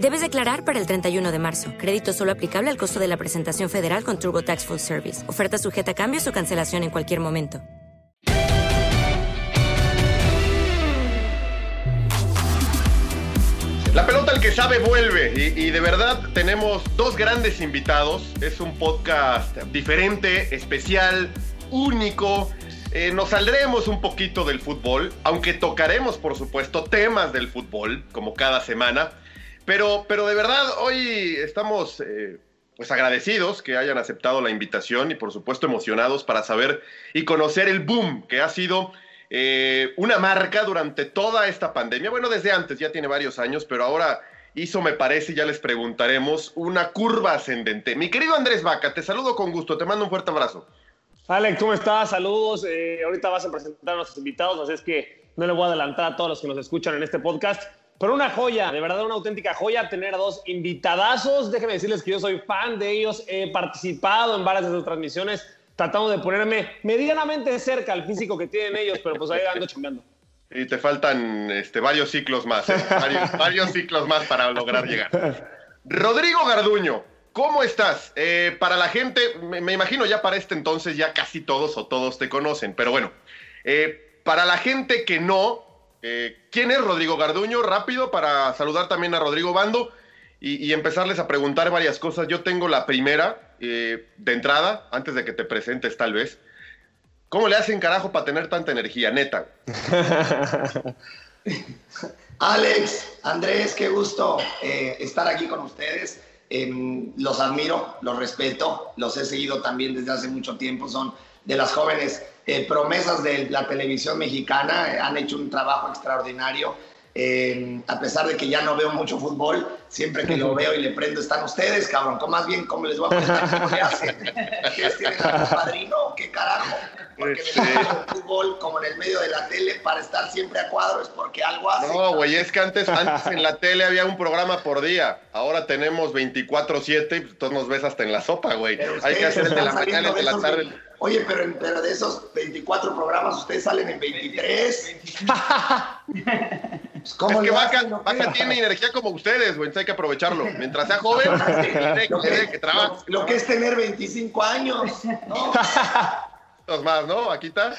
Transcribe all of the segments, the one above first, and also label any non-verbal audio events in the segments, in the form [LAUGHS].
Debes declarar para el 31 de marzo. Crédito solo aplicable al costo de la presentación federal con TurboTax Full Service. Oferta sujeta a cambios o cancelación en cualquier momento. La pelota el que sabe vuelve y, y de verdad tenemos dos grandes invitados. Es un podcast diferente, especial, único. Eh, nos saldremos un poquito del fútbol, aunque tocaremos por supuesto temas del fútbol, como cada semana. Pero, pero de verdad, hoy estamos eh, pues agradecidos que hayan aceptado la invitación y por supuesto emocionados para saber y conocer el boom que ha sido eh, una marca durante toda esta pandemia. Bueno, desde antes, ya tiene varios años, pero ahora hizo, me parece, ya les preguntaremos, una curva ascendente. Mi querido Andrés Vaca, te saludo con gusto, te mando un fuerte abrazo. Alex, ¿cómo estás? Saludos. Eh, ahorita vas a presentar a nuestros invitados, así es que no le voy a adelantar a todos los que nos escuchan en este podcast. Pero una joya, de verdad una auténtica joya tener a dos invitadazos. Déjenme decirles que yo soy fan de ellos, he participado en varias de sus transmisiones, tratando de ponerme medianamente cerca al físico que tienen ellos, pero pues ahí ando chambeando. Y te faltan este, varios ciclos más, ¿eh? varios, ciclos más para lograr llegar. Rodrigo Garduño, ¿cómo estás? Eh, para la gente, me, me, imagino ya para este entonces ya casi todos o todos te conocen, pero bueno, eh, para la gente que no, eh, ¿Quién es Rodrigo Garduño? Rápido para saludar también a Rodrigo Bando y, empezarles a preguntar varias cosas. Yo tengo la primera eh, de entrada, antes de que te presentes tal vez. ¿Cómo le hacen carajo para tener tanta energía, neta? [LAUGHS] Alex, Andrés, qué gusto eh, estar aquí con ustedes. Eh, los admiro, los respeto, los he seguido también desde hace mucho tiempo. Son de las jóvenes eh, promesas de la televisión mexicana, eh, han hecho un trabajo extraordinario. Eh, a pesar de que ya no veo mucho fútbol, siempre que lo [LAUGHS] veo y le prendo están ustedes, cabrón. ¿Cómo más bien cómo les voy a preguntar cómo le hacen? [LAUGHS] ¿Qué tienen algún padrino qué carajo? Porque me gusta el fútbol como en el medio de la tele para estar siempre a cuadro es porque algo hace. No, güey, es que antes, [LAUGHS] antes en la tele había un programa por día. Ahora tenemos 24-7 y pues, tú nos ves hasta en la sopa, güey. Hay que hacer el de la mañana, el de la tarde. Oye, pero, pero, de esos 24 programas, ustedes salen en 23. pues, [LAUGHS] ¿cómo es que Vaca, no Vaca tiene energía como ustedes, güey. Entonces hay que aprovecharlo. Mientras sea joven, [LAUGHS] que, lo, que, que, trabaje. Lo, lo, que es tener 25 años. ¿no? [LAUGHS] Dos más, ¿no? Aquí está.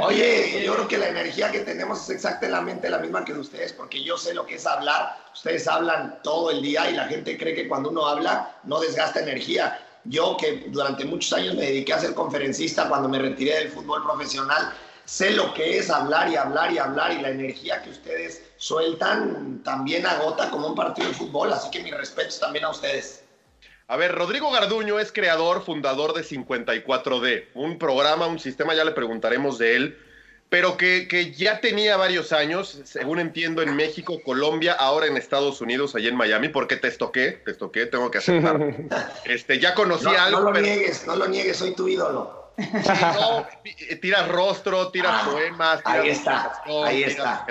Oye, yo creo que la energía que tenemos es exactamente la misma que de ustedes, porque yo sé lo que es hablar. Ustedes hablan todo el día y la gente cree que cuando uno habla no desgasta energía. Yo que durante muchos años me dediqué a ser conferencista cuando me retiré del fútbol profesional, sé lo que es hablar y hablar y hablar y la energía que ustedes sueltan también agota como un partido de fútbol, así que mis respetos también a ustedes. A ver, Rodrigo Garduño es creador, fundador de 54D, un programa, un sistema, ya le preguntaremos de él, pero que, que, ya tenía varios años, según entiendo, en México, Colombia, ahora en Estados Unidos, allá en Miami, porque te estoqué, te estoqué, tengo que aceptar. [LAUGHS] este, ya conocía no, algo. No lo pero... niegues, no lo niegues, soy tu ídolo. Sí, no, tiras rostro, tiras Ah, poemas. Tiras ahí está, [LAUGHS] ahí está.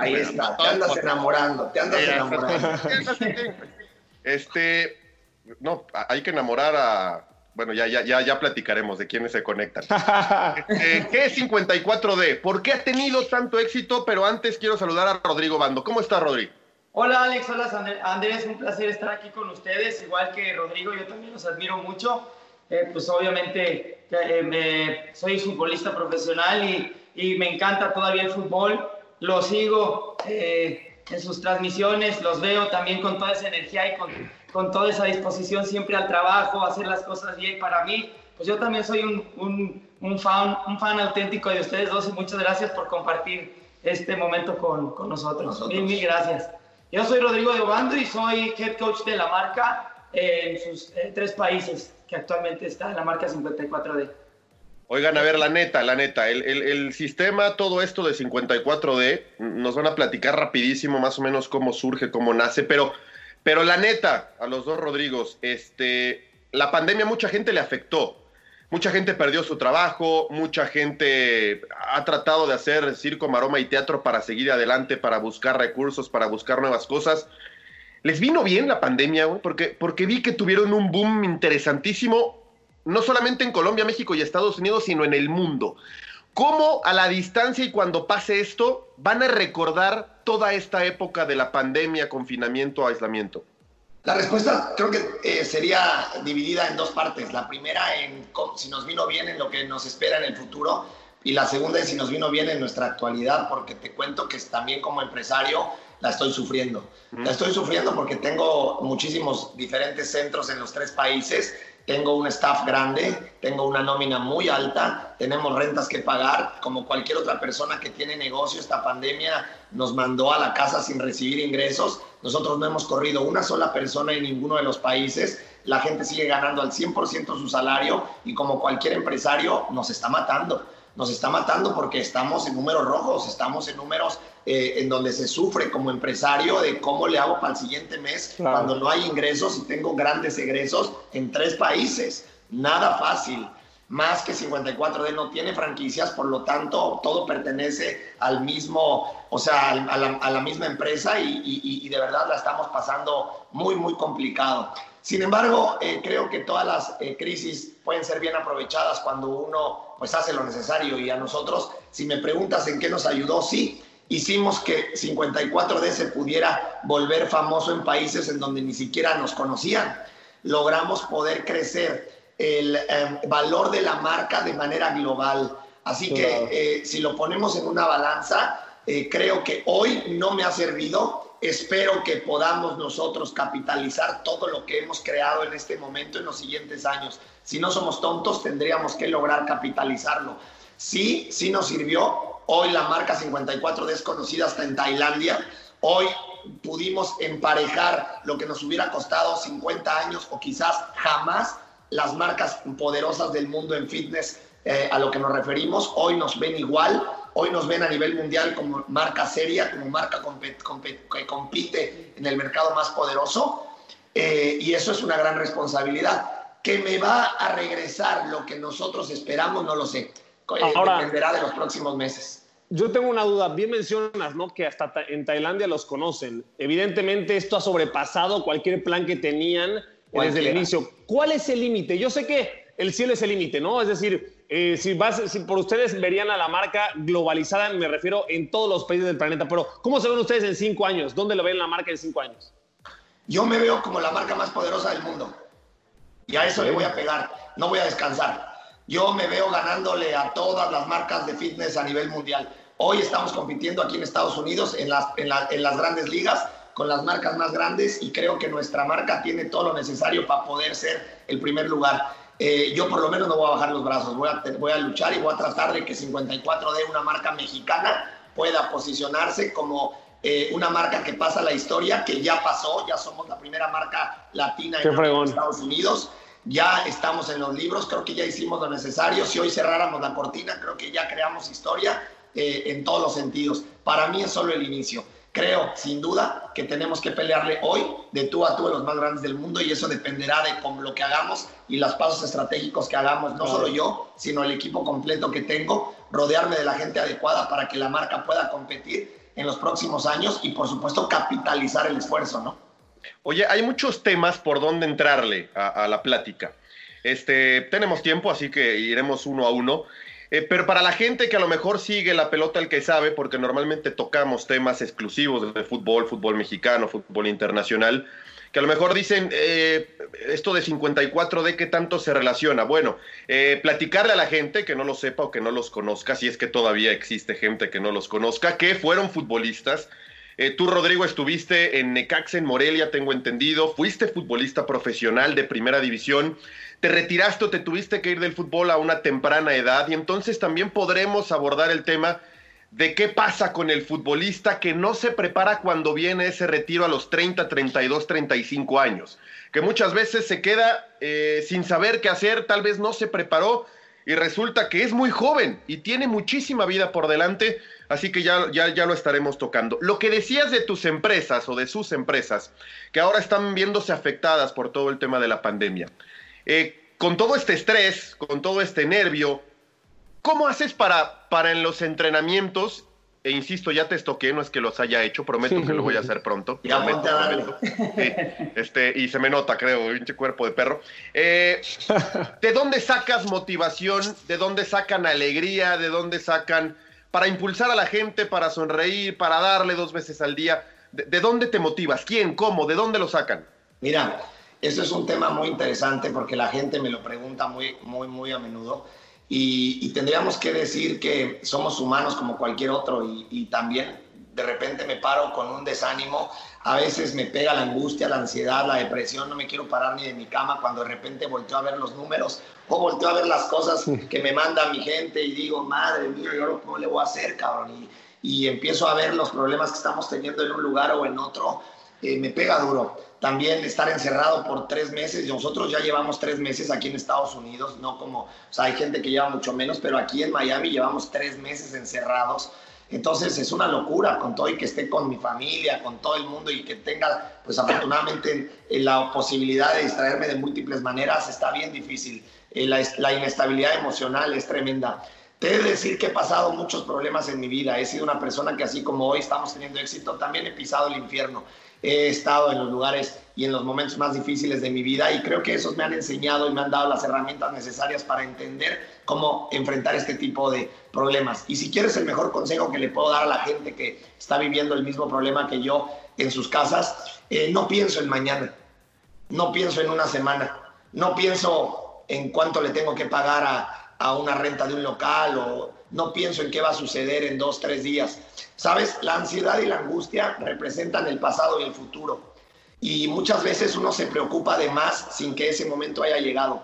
Ahí puedas, está, te andas enamorando, te andas enamorando. [LAUGHS] Este, no, hay que enamorar a. Bueno, ya, ya, ya, ya platicaremos de quiénes se conectan. [LAUGHS] Este, ¿Qué es 54D? ¿Por qué ha tenido tanto éxito? Pero antes quiero saludar a Rodrigo Bando. ¿Cómo está, Rodrigo? Hola Alex, hola Andrés, un placer estar aquí con ustedes, igual que Rodrigo, yo también los admiro mucho. Eh, pues obviamente eh, me- soy futbolista profesional y, y me encanta todavía el fútbol, lo sigo eh, en sus transmisiones, los veo también con toda esa energía y con, con toda esa disposición siempre al trabajo, a hacer las cosas bien para mí. Pues yo también soy un, un, un fan, un fan auténtico de ustedes dos y muchas gracias por compartir este momento con, con nosotros. Mil, mil gracias. Yo soy Rodrigo de Obando y soy head coach de la marca en sus eh, tres países que actualmente está en la marca 54D. Oigan, a ver, la neta, la neta, el, el- el sistema, todo esto de 54D, nos van a platicar rapidísimo más o menos cómo surge, cómo nace, pero, pero la neta, a los dos Rodrigos, este, la pandemia mucha gente le afectó. Mucha gente perdió su trabajo, mucha gente ha tratado de hacer circo, maroma y teatro para seguir adelante, para buscar recursos, para buscar nuevas cosas. ¿Les vino bien la pandemia, güey? Porque, porque vi que tuvieron un boom interesantísimo, no solamente en Colombia, México y Estados Unidos, sino en el mundo. ¿Cómo a la distancia y cuando pase esto van a recordar toda esta época de la pandemia, confinamiento, aislamiento? La respuesta creo que eh, sería dividida en dos partes. La primera en si nos vino bien en lo que nos espera en el futuro y la segunda es si nos vino bien en nuestra actualidad, porque te cuento que también como empresario la estoy sufriendo. La estoy sufriendo porque tengo muchísimos diferentes centros en los tres países, tengo un staff grande, tengo una nómina muy alta, tenemos rentas que pagar, como cualquier otra persona que tiene negocio, esta pandemia nos mandó a la casa sin recibir ingresos, nosotros no hemos corrido una sola persona en ninguno de los países, la gente sigue ganando al 100% su salario y como cualquier empresario nos está matando. Nos está matando porque estamos en números rojos, estamos en números eh, en donde se sufre como empresario de cómo le hago para el siguiente mes Claro. cuando no hay ingresos y tengo grandes egresos en tres países. Nada fácil. Más que 54D no tiene franquicias, por lo tanto todo pertenece al mismo, o sea, a la, a la misma empresa y, y- y de verdad la estamos pasando muy, muy complicado. Sin embargo, eh, creo que todas las eh, crisis pueden ser bien aprovechadas cuando uno pues hace lo necesario y a nosotros, si me preguntas en qué nos ayudó, sí, hicimos que 54D se pudiera volver famoso en países en donde ni siquiera nos conocían. Logramos poder crecer el eh, valor de la marca de manera global. Así Claro. que eh, si lo ponemos en una balanza, eh, creo que hoy no me ha servido. Espero que podamos nosotros capitalizar todo lo que hemos creado en este momento en los siguientes años. Si no somos tontos, tendríamos que lograr capitalizarlo. Sí, sí nos sirvió. Hoy la marca 54D es conocida hasta en Tailandia. Hoy pudimos emparejar lo que nos hubiera costado 50 años o quizás jamás las marcas poderosas del mundo en fitness eh, a lo que nos referimos. Hoy nos ven igual, hoy nos ven a nivel mundial como marca seria, como marca que compite en el mercado más poderoso. Eh, y eso es una gran responsabilidad. Que me va a regresar lo que nosotros esperamos, no lo sé. Ahora- dependerá de los próximos meses. Yo tengo una duda. Bien mencionas, ¿no? Que hasta ta- en Tailandia los conocen. Evidentemente esto ha sobrepasado cualquier plan que tenían desde el Cualquiera. inicio. ¿Cuál es el límite? Yo sé que el cielo es el límite, ¿no? Es decir, eh, si, vas, si por ustedes verían a la marca globalizada, me refiero en todos los países del planeta, pero ¿cómo se ven ustedes en cinco años? ¿Dónde lo ven la marca en cinco años? Yo me veo como la marca más poderosa del mundo. Y a eso le voy a pegar. No voy a descansar. Yo me veo ganándole a todas las marcas de fitness a nivel mundial. Hoy estamos compitiendo aquí en Estados Unidos en las, en la- en las grandes ligas con las marcas más grandes y creo que nuestra marca tiene todo lo necesario para poder ser el primer lugar. Eh, yo por lo menos no voy a bajar los brazos, voy a, voy a luchar y voy a tratar de que 54D, una marca mexicana, pueda posicionarse como eh, una marca que pasa la historia, que ya pasó, ya somos la primera marca latina en. Estados Unidos, ya estamos en los libros, creo que ya hicimos lo necesario, si hoy cerráramos la cortina, creo que ya creamos historia eh, en todos los sentidos. Para mí es solo el inicio. Creo, sin duda, que tenemos que pelearle hoy de tú a tú a los más grandes del mundo y eso dependerá de con lo que hagamos y los pasos estratégicos que hagamos, no solo yo, sino el equipo completo que tengo, rodearme de la gente adecuada para que la marca pueda competir en los próximos años y, por supuesto, capitalizar el esfuerzo, ¿no? Oye, hay muchos temas por donde entrarle a, la plática. Este, tenemos tiempo, así que iremos uno a uno. Eh, pero para la gente que a lo mejor sigue la pelota el que sabe, porque normalmente tocamos temas exclusivos de fútbol, fútbol mexicano, fútbol internacional, que a lo mejor dicen, eh, esto de 54D, ¿qué tanto se relaciona? Bueno, eh, platicarle a la gente que no lo sepa o que no los conozca, si es que todavía existe gente que no los conozca, que fueron futbolistas. Eh, tú, Rodrigo, estuviste en Necaxa, en Morelia, tengo entendido, fuiste futbolista profesional de primera división, te retiraste o te tuviste que ir del fútbol a una temprana edad. Y entonces también podremos abordar el tema de qué pasa con el futbolista que no se prepara cuando viene ese retiro a los 30, 32, 35 años, que muchas veces se queda eh, sin saber qué hacer, tal vez no se preparó y resulta que es muy joven y tiene muchísima vida por delante, así que ya, ya, ya lo estaremos tocando. Lo que decías de tus empresas o de sus empresas, que ahora están viéndose afectadas por todo el tema de la pandemia. Eh, con todo este estrés, con todo este nervio, ¿cómo haces para, para en los entrenamientos? E insisto, ya te estoqué, no es que los haya hecho, prometo que lo voy a hacer pronto. [LAUGHS] Ya prometo, prometo. Sí, este, y se me nota, creo, pinche cuerpo de perro. Eh, [LAUGHS] ¿De dónde sacas motivación? ¿De dónde sacan alegría? ¿De dónde sacan para impulsar a la gente, para sonreír, para darle dos veces al día? ¿De, de dónde te motivas? ¿Quién? ¿Cómo? ¿De dónde lo sacan? Mira, eso es un tema muy interesante porque la gente me lo pregunta muy, muy, muy a menudo. Y, tendríamos que decir que somos humanos como cualquier otro y también de repente me paro con un desánimo, a veces me pega la angustia, la ansiedad, la depresión, no me quiero parar ni de mi cama cuando de repente volteo a ver los números o volteo a ver las cosas que me manda mi gente y digo, madre mía, ¿yo cómo le voy a hacer, cabrón? Y, y empiezo a ver los problemas que estamos teniendo en un lugar o en otro, eh, me pega duro. También estar encerrado por tres meses, nosotros ya llevamos tres meses aquí en Estados Unidos, no como, o sea, hay gente que lleva mucho menos, pero aquí en Miami llevamos tres meses encerrados. Entonces es una locura con todo y que esté con mi familia, con todo el mundo y que tenga, pues afortunadamente, eh, la posibilidad de distraerme de múltiples maneras, está bien difícil. Eh, la, la inestabilidad emocional es tremenda. Te he de decir que he pasado muchos problemas en mi vida. He sido una persona que así como hoy estamos teniendo éxito, también he pisado el infierno. He estado en los lugares y en los momentos más difíciles de mi vida y creo que esos me han enseñado y me han dado las herramientas necesarias para entender cómo enfrentar este tipo de problemas. Y si quieres el mejor consejo que le puedo dar a la gente que está viviendo el mismo problema que yo en sus casas, eh, no pienso en mañana, no pienso en una semana, no pienso en cuánto le tengo que pagar a, a una renta de un local o no pienso en qué va a suceder en dos, tres días. Sabes, la ansiedad y la angustia representan el pasado y el futuro. Y muchas veces uno se preocupa de más sin que ese momento haya llegado.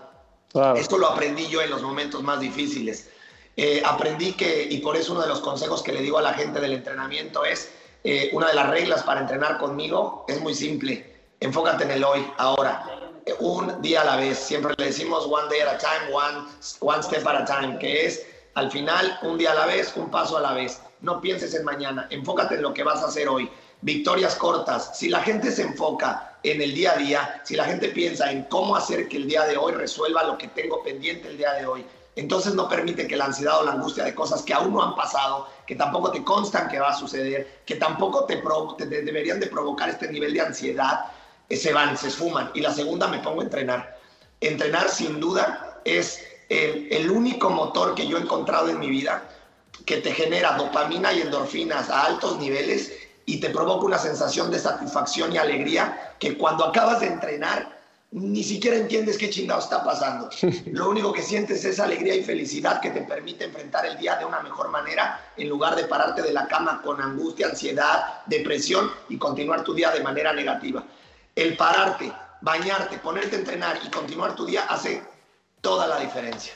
Claro. Esto lo aprendí yo en los momentos más difíciles. Eh, aprendí que, y por eso uno de los consejos que le digo a la gente del entrenamiento es, eh, una de las reglas para entrenar conmigo es muy simple. Enfócate en el hoy, ahora. Un día a la vez. Siempre le decimos one day at a time, one, one step at a time, que es al final un día a la vez, un paso a la vez. No pienses en mañana, enfócate en lo que vas a hacer hoy. Victorias cortas. Si la gente se enfoca en el día a día, si la gente piensa en cómo hacer que el día de hoy resuelva lo que tengo pendiente el día de hoy, entonces no permite que la ansiedad o la angustia de cosas que aún no han pasado, que tampoco te constan que va a suceder, que tampoco te, deberían de provocar este nivel de ansiedad, se van, se esfuman. Y la segunda me pongo a entrenar. Entrenar sin duda es el, el único motor que yo he encontrado en mi vida que te genera dopamina y endorfinas a altos niveles y te provoca una sensación de satisfacción y alegría que cuando acabas de entrenar ni siquiera entiendes qué chingado está pasando. [LAUGHS] Lo único que sientes es alegría y felicidad que te permite enfrentar el día de una mejor manera en lugar de pararte de la cama con angustia, ansiedad, depresión y continuar tu día de manera negativa. El pararte, bañarte, ponerte a entrenar y continuar tu día hace toda la diferencia.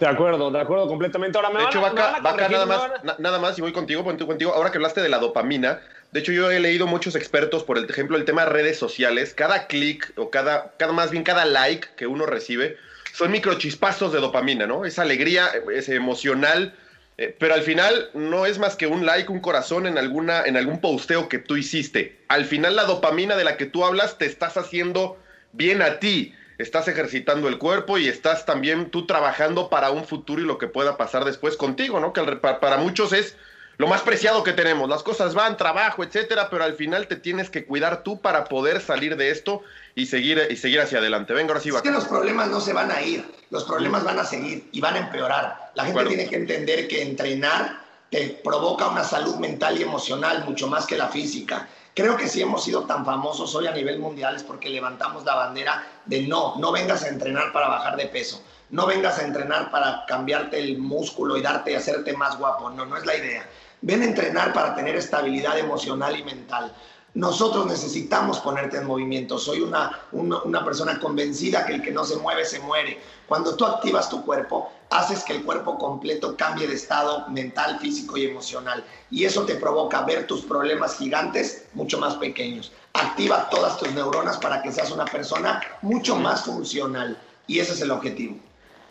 De acuerdo, de acuerdo completamente. Ahora me de van hecho, Vaca, van a Vaca, nada más, na- nada más, y voy contigo, voy contigo. Ahora que hablaste de la dopamina, de hecho, yo he leído muchos expertos, por el ejemplo, el tema de redes sociales. Cada clic, o cada, cada, más bien cada like que uno recibe, son microchispazos de dopamina, ¿no? Esa alegría, es emocional, eh, pero al final no es más que un like, un corazón en, alguna, en algún posteo que tú hiciste. Al final la dopamina de la que tú hablas te estás haciendo bien a ti. Estás ejercitando el cuerpo y estás también tú trabajando para un futuro y lo que pueda pasar después contigo, ¿no? Que para muchos es lo más preciado que tenemos. Las cosas van, trabajo, etcétera, pero al final te tienes que cuidar tú para poder salir de esto y seguir, y seguir hacia adelante. Venga, ahora sí, Es Vaca. que los problemas no se van a ir, los problemas van a seguir y van a empeorar. La gente tiene que entender que entrenar te provoca una salud mental y emocional mucho más que la física. Creo que si hemos sido tan famosos hoy a nivel mundial es porque levantamos la bandera de no, no vengas a entrenar para bajar de peso, no vengas a entrenar para cambiarte el músculo y darte y hacerte más guapo, no, no es la idea. Ven a entrenar para tener estabilidad emocional y mental. Nosotros necesitamos ponerte en movimiento. Soy una, una, persona convencida que el que no se mueve se muere. Cuando tú activas tu cuerpo, haces que el cuerpo completo cambie de estado mental, físico y emocional. Y eso te provoca ver tus problemas gigantes mucho más pequeños. Activa todas tus neuronas para que seas una persona mucho más funcional. Y ese es el objetivo.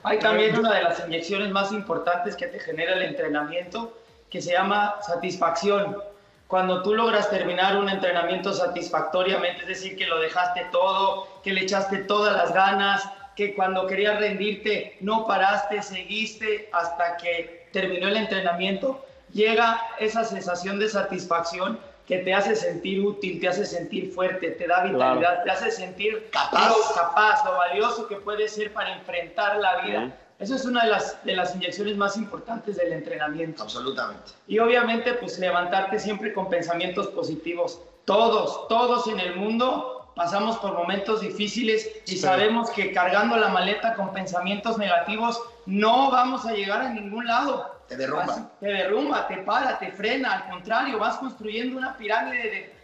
Hay también una de las inyecciones más importantes que te genera el entrenamiento que se llama satisfacción. Cuando tú logras terminar un entrenamiento satisfactoriamente, es decir, que lo dejaste todo, que le echaste todas las ganas, que cuando querías rendirte no paraste, seguiste hasta que terminó el entrenamiento, llega esa sensación de satisfacción que te hace sentir útil, te hace sentir fuerte, te da vitalidad, Claro. te hace sentir Capaz. lo capaz, lo valioso que puede ser para enfrentar la vida. Eso es una de las, de las inyecciones más importantes del entrenamiento. Absolutamente. Y obviamente, pues levantarte siempre con pensamientos positivos. Todos, todos en el mundo pasamos por momentos difíciles y sabemos que cargando la maleta con pensamientos negativos no vamos a llegar a ningún lado. Te derrumba. Te derrumba, te para, te frena. Al contrario, vas construyendo una pirámide de,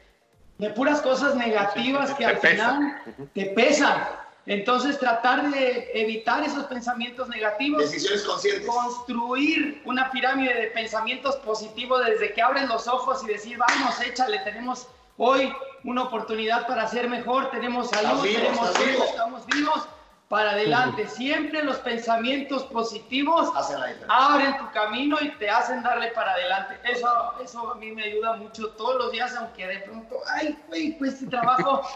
de puras cosas negativas que al pesa. final te pesan. Entonces, tratar de evitar esos pensamientos negativos. Decisiones conscientes. construir una pirámide de pensamientos positivos desde que abres los ojos y decir, vamos, échale, tenemos hoy una oportunidad para ser mejor, tenemos salud, Estás vivo, tenemos vida, estamos vivos, para adelante. Siempre los pensamientos positivos Hacen la diferencia. abren tu camino y te hacen darle para adelante. Eso, eso a mí me ayuda mucho todos los días, aunque de pronto, ay, güey, pues este trabajo, [LAUGHS]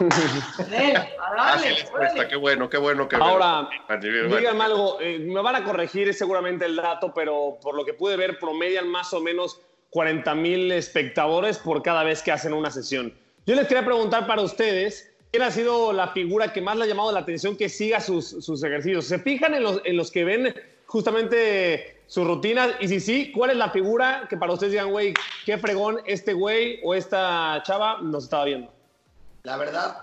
a darle, les cuesta, qué bueno, qué bueno que Ahora, Bueno. díganme algo, eh, me van a corregir seguramente el dato, pero por lo que pude ver, promedian más o menos 40 mil espectadores por cada vez que hacen una sesión. Yo les quería preguntar para ustedes, ¿quién ha sido la figura que más le ha llamado la atención que siga sus, sus ejercicios? ¿Se fijan en los, en los que ven justamente sus rutinas? Y si sí, ¿cuál es la figura que para ustedes digan, güey, qué fregón este güey o esta chava nos estaba viendo? La verdad,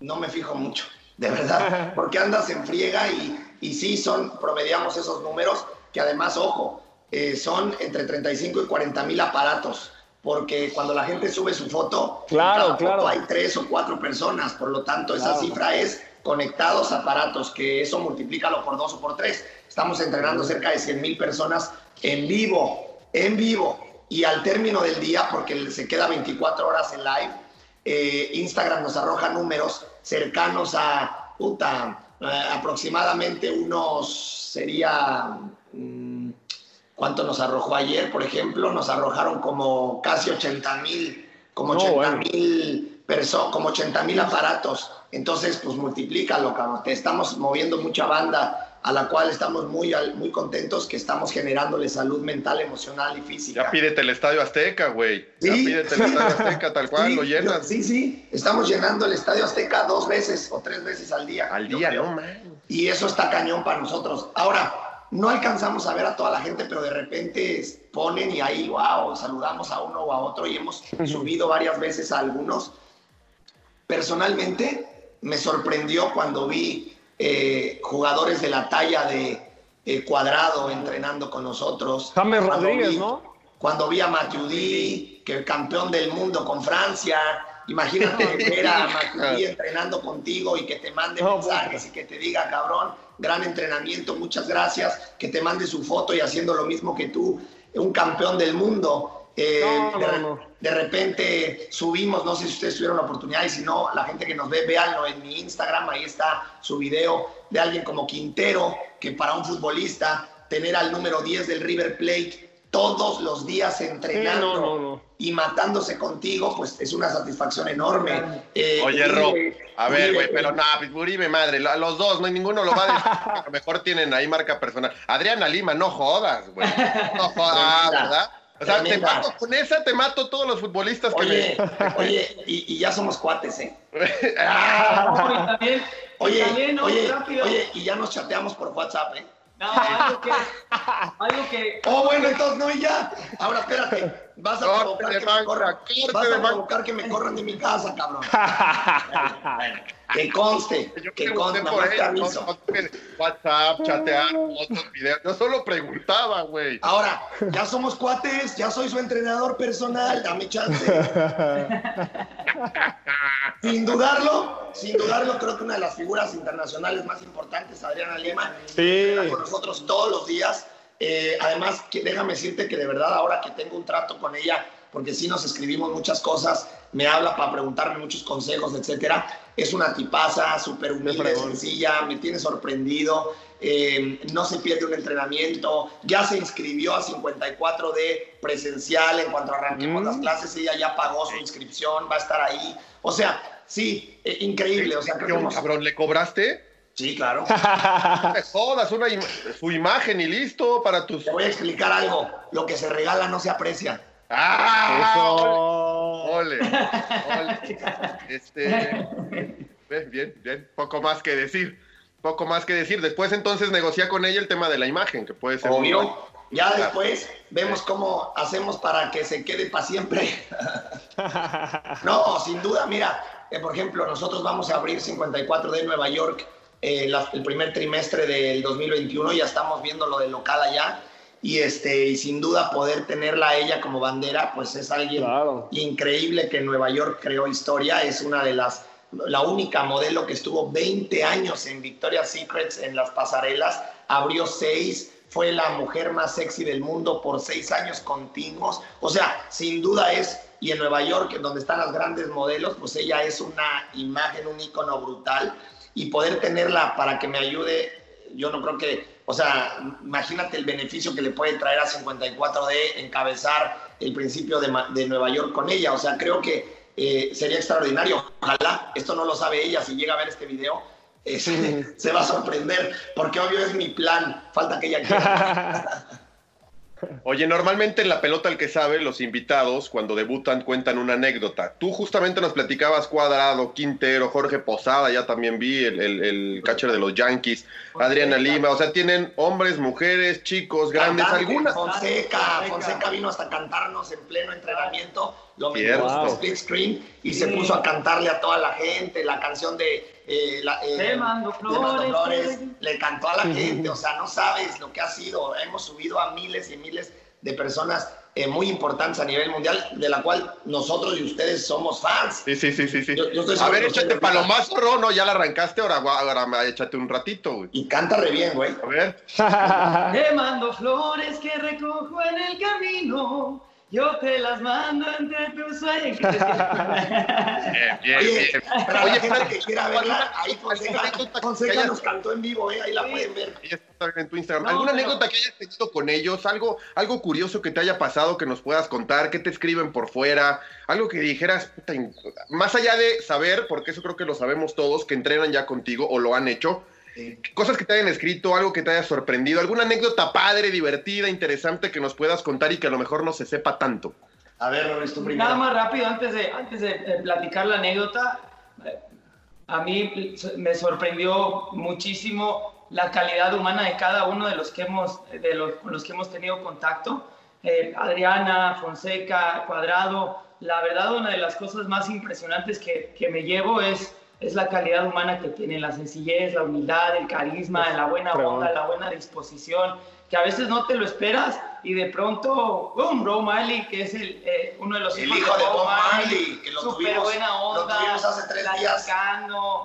no me fijo mucho, de verdad, [LAUGHS] porque andas en friega y, y sí, son, promediamos esos números, que además, ojo, eh, son entre 35 y 40 mil aparatos, porque cuando la gente sube su foto, Claro, claro. foto hay tres o cuatro personas, por lo tanto, esa cifra es conectados aparatos, que eso multiplícalo por dos o por tres. Estamos entrenando cerca de 100 mil personas en vivo, en vivo, y al término del día, porque se queda 24 horas en live, eh, Instagram nos arroja números cercanos a, puta, eh, aproximadamente unos, sería, mm, ¿cuánto nos arrojó ayer, por ejemplo? Nos arrojaron como casi 80 mil, como No, 80 bueno. mil personas, como 80 mil aparatos. Entonces, pues multiplícalo, cabrón. Te estamos moviendo mucha banda a la cual estamos muy, muy contentos que estamos generándole salud mental, emocional y física. Ya pídete el Estadio Azteca, güey. Ya Sí, pídete el sí. Estadio Azteca, tal [LAUGHS] cual, Sí, lo yo- llenas. Sí, sí, estamos llenando el Estadio Azteca dos veces o tres veces al día. Al yo día, creo. no, man. Y eso está cañón para nosotros. Ahora, no alcanzamos a ver a toda la gente, pero de repente ponen y ahí, wow, saludamos a uno o a otro y hemos subido varias veces a algunos. Personalmente, me sorprendió cuando vi eh, jugadores de la talla de eh, Cuadrado entrenando con nosotros. James Cuando Rodríguez, vi- ¿no? cuando vi a Matuidi, que el campeón del mundo con Francia, imagínate ver a [LAUGHS] Matuidi entrenando contigo y que te mande No, mensajes y que te diga, cabrón, gran entrenamiento, muchas gracias, que te mande su foto y haciendo lo mismo que tú, un campeón del mundo. Eh, No, de, no, no. de repente subimos, no sé si ustedes tuvieron la oportunidad y si no, la gente que nos ve, véanlo en mi Instagram, ahí está su video de alguien como Quintero, que para un futbolista, tener al número 10 del River Plate todos los días entrenando Sí, no, no, no. y matándose contigo, pues es una satisfacción enorme. Eh, Oye, Uribe- Rob, a ver, güey, pero nada, pues, Uribe, madre, lo- los dos, no hay ninguno lo va a decir. a lo mejor tienen ahí marca personal. Adriana Lima, no jodas, güey. No [LAUGHS] jodas, ¿verdad? O sea, te mato con esa, te mato todos los futbolistas que Oye, me. oye, y, y ya somos cuates, ¿eh? [LAUGHS] Ah, No, y también, y Oye, también, no, oye, rápido. oye, y ya nos chateamos por WhatsApp, ¿eh? No, algo que, algo que, Oh, bueno, entonces no, y ya. Ahora espérate, vas a provocar que me corran. Vas de a banca. provocar que me corran de mi casa, cabrón. [LAUGHS] Que conste, Yo que conste, por él, no, no, WhatsApp, chatear, fotos, videos. Yo solo preguntaba, güey. Ahora, ya somos cuates, ya soy su entrenador personal, dame chance. [LAUGHS] sin dudarlo, sin dudarlo, creo que una de las figuras internacionales más importantes, Adriana Lima, Sí. está con nosotros todos los días. Eh, además, que, déjame decirte que de verdad ahora que tengo un trato con ella, porque sí nos escribimos muchas cosas, me habla para preguntarme muchos consejos, etcétera. Es una tipaza, súper humilde, sencilla, me tiene sorprendido, eh, no se pierde un entrenamiento, ya se inscribió a 54 de presencial en cuanto arranquemos Mm. las clases, ella ya pagó su inscripción, va a estar ahí. O sea, sí, eh, increíble. O sea, creo ¿Qué, que hemos- cabrón, ¿le cobraste? Sí, claro. [LAUGHS] No jodas, una im- su imagen y listo para tus. Te voy a explicar algo. Lo que se regala no se aprecia. ¡Ah! Eso. Ole, ole. Este, bien, bien, bien. Poco más que decir. Poco más que decir. Después entonces negocia con ella el tema de la imagen, que puede ser. muy- Obvio. Ya después vemos cómo hacemos para que se quede para siempre. [LAUGHS] No, sin duda, mira, eh, por ejemplo, nosotros vamos a abrir 54 de Nueva York eh, la- el primer trimestre del 2021, ya estamos viendo lo del local allá. Y, este, y sin duda poder tenerla a ella como bandera, pues es alguien Claro. increíble que en Nueva York creó historia. Es una de las, la única modelo que estuvo 20 años en Victoria's Secrets en las pasarelas, abrió seis, fue la mujer más sexy del mundo por seis años continuos. O sea, sin duda es, y en Nueva York, donde están las grandes modelos, pues ella es una imagen, un icono brutal. Y poder tenerla para que me ayude, yo no creo que, o sea, imagínate el beneficio que le puede traer a 54 de encabezar el principio de, de Nueva York con ella. O sea, creo que eh, sería extraordinario. Ojalá, esto no lo sabe ella, si llega a ver este video, eh, se, [LAUGHS] se va a sorprender, porque obvio es mi plan. Falta que ella quiera. [LAUGHS] Oye, normalmente en la pelota el que sabe, los invitados cuando debutan cuentan una anécdota. Tú justamente nos platicabas Cuadrado, Quintero, Jorge Posada, ya también vi el, el, el catcher de los Yankees, Adriana Lima, o sea, tienen hombres, mujeres, chicos, grandes, algunas. Fonseca, Fonseca vino hasta cantarnos en pleno entrenamiento, lo por Wow. split screen y se puso a cantarle a toda la gente la canción de eh, la, eh, Te mando Te mando flores, le cantó a la gente, o sea, no sabes lo que ha sido, hemos subido a miles y miles de personas eh, muy importantes a nivel mundial, de la cual nosotros y ustedes somos fans. Sí, sí, sí, sí. sí. Yo- yo estoy a ver, échate palomazo, Ro, no, ya la arrancaste, ahora, ahora échate un ratito, güey. Y canta re bien, güey. A ver. [LAUGHS] Te mando flores que recojo en el camino. Yo te las mando entre tus sueños. [LAUGHS] Bien, bien, Oye, bien. para Oye, la gente espérate, que quiera verla, ahí Fonseca, Fonseca hayas- nos cantó en vivo, eh, ahí la pueden ver. Ella está también en tu Instagram. No, ¿Alguna pero- anécdota que hayas tenido con ellos? ¿Algo, algo curioso que te haya pasado que nos puedas contar? ¿Qué te escriben por fuera? Algo que dijeras, puta, más allá de saber, porque eso creo que lo sabemos todos, que entrenan ya contigo o lo han hecho, cosas que te hayan escrito, algo que te haya sorprendido, alguna anécdota padre, divertida, interesante que nos puedas contar y que a lo mejor no se sepa tanto. A ver, Rolis, tú primero. Nada más rápido, antes de, antes de, platicar la anécdota, eh, a mí me sorprendió muchísimo la calidad humana de cada uno de los que hemos, de los, con los que hemos tenido contacto. Eh, Adriana, Fonseca, Cuadrado, la verdad una de las cosas más impresionantes que, que me llevo es es la calidad humana que tiene, la sencillez, la humildad, el carisma, la buena onda, la buena disposición, que a veces no te lo esperas y de pronto, ¡pum! Rob Marley, que es el, eh, uno de los el hijo de Bob Marley, que lo tuvimos, buena onda, lo tuvimos hace tres días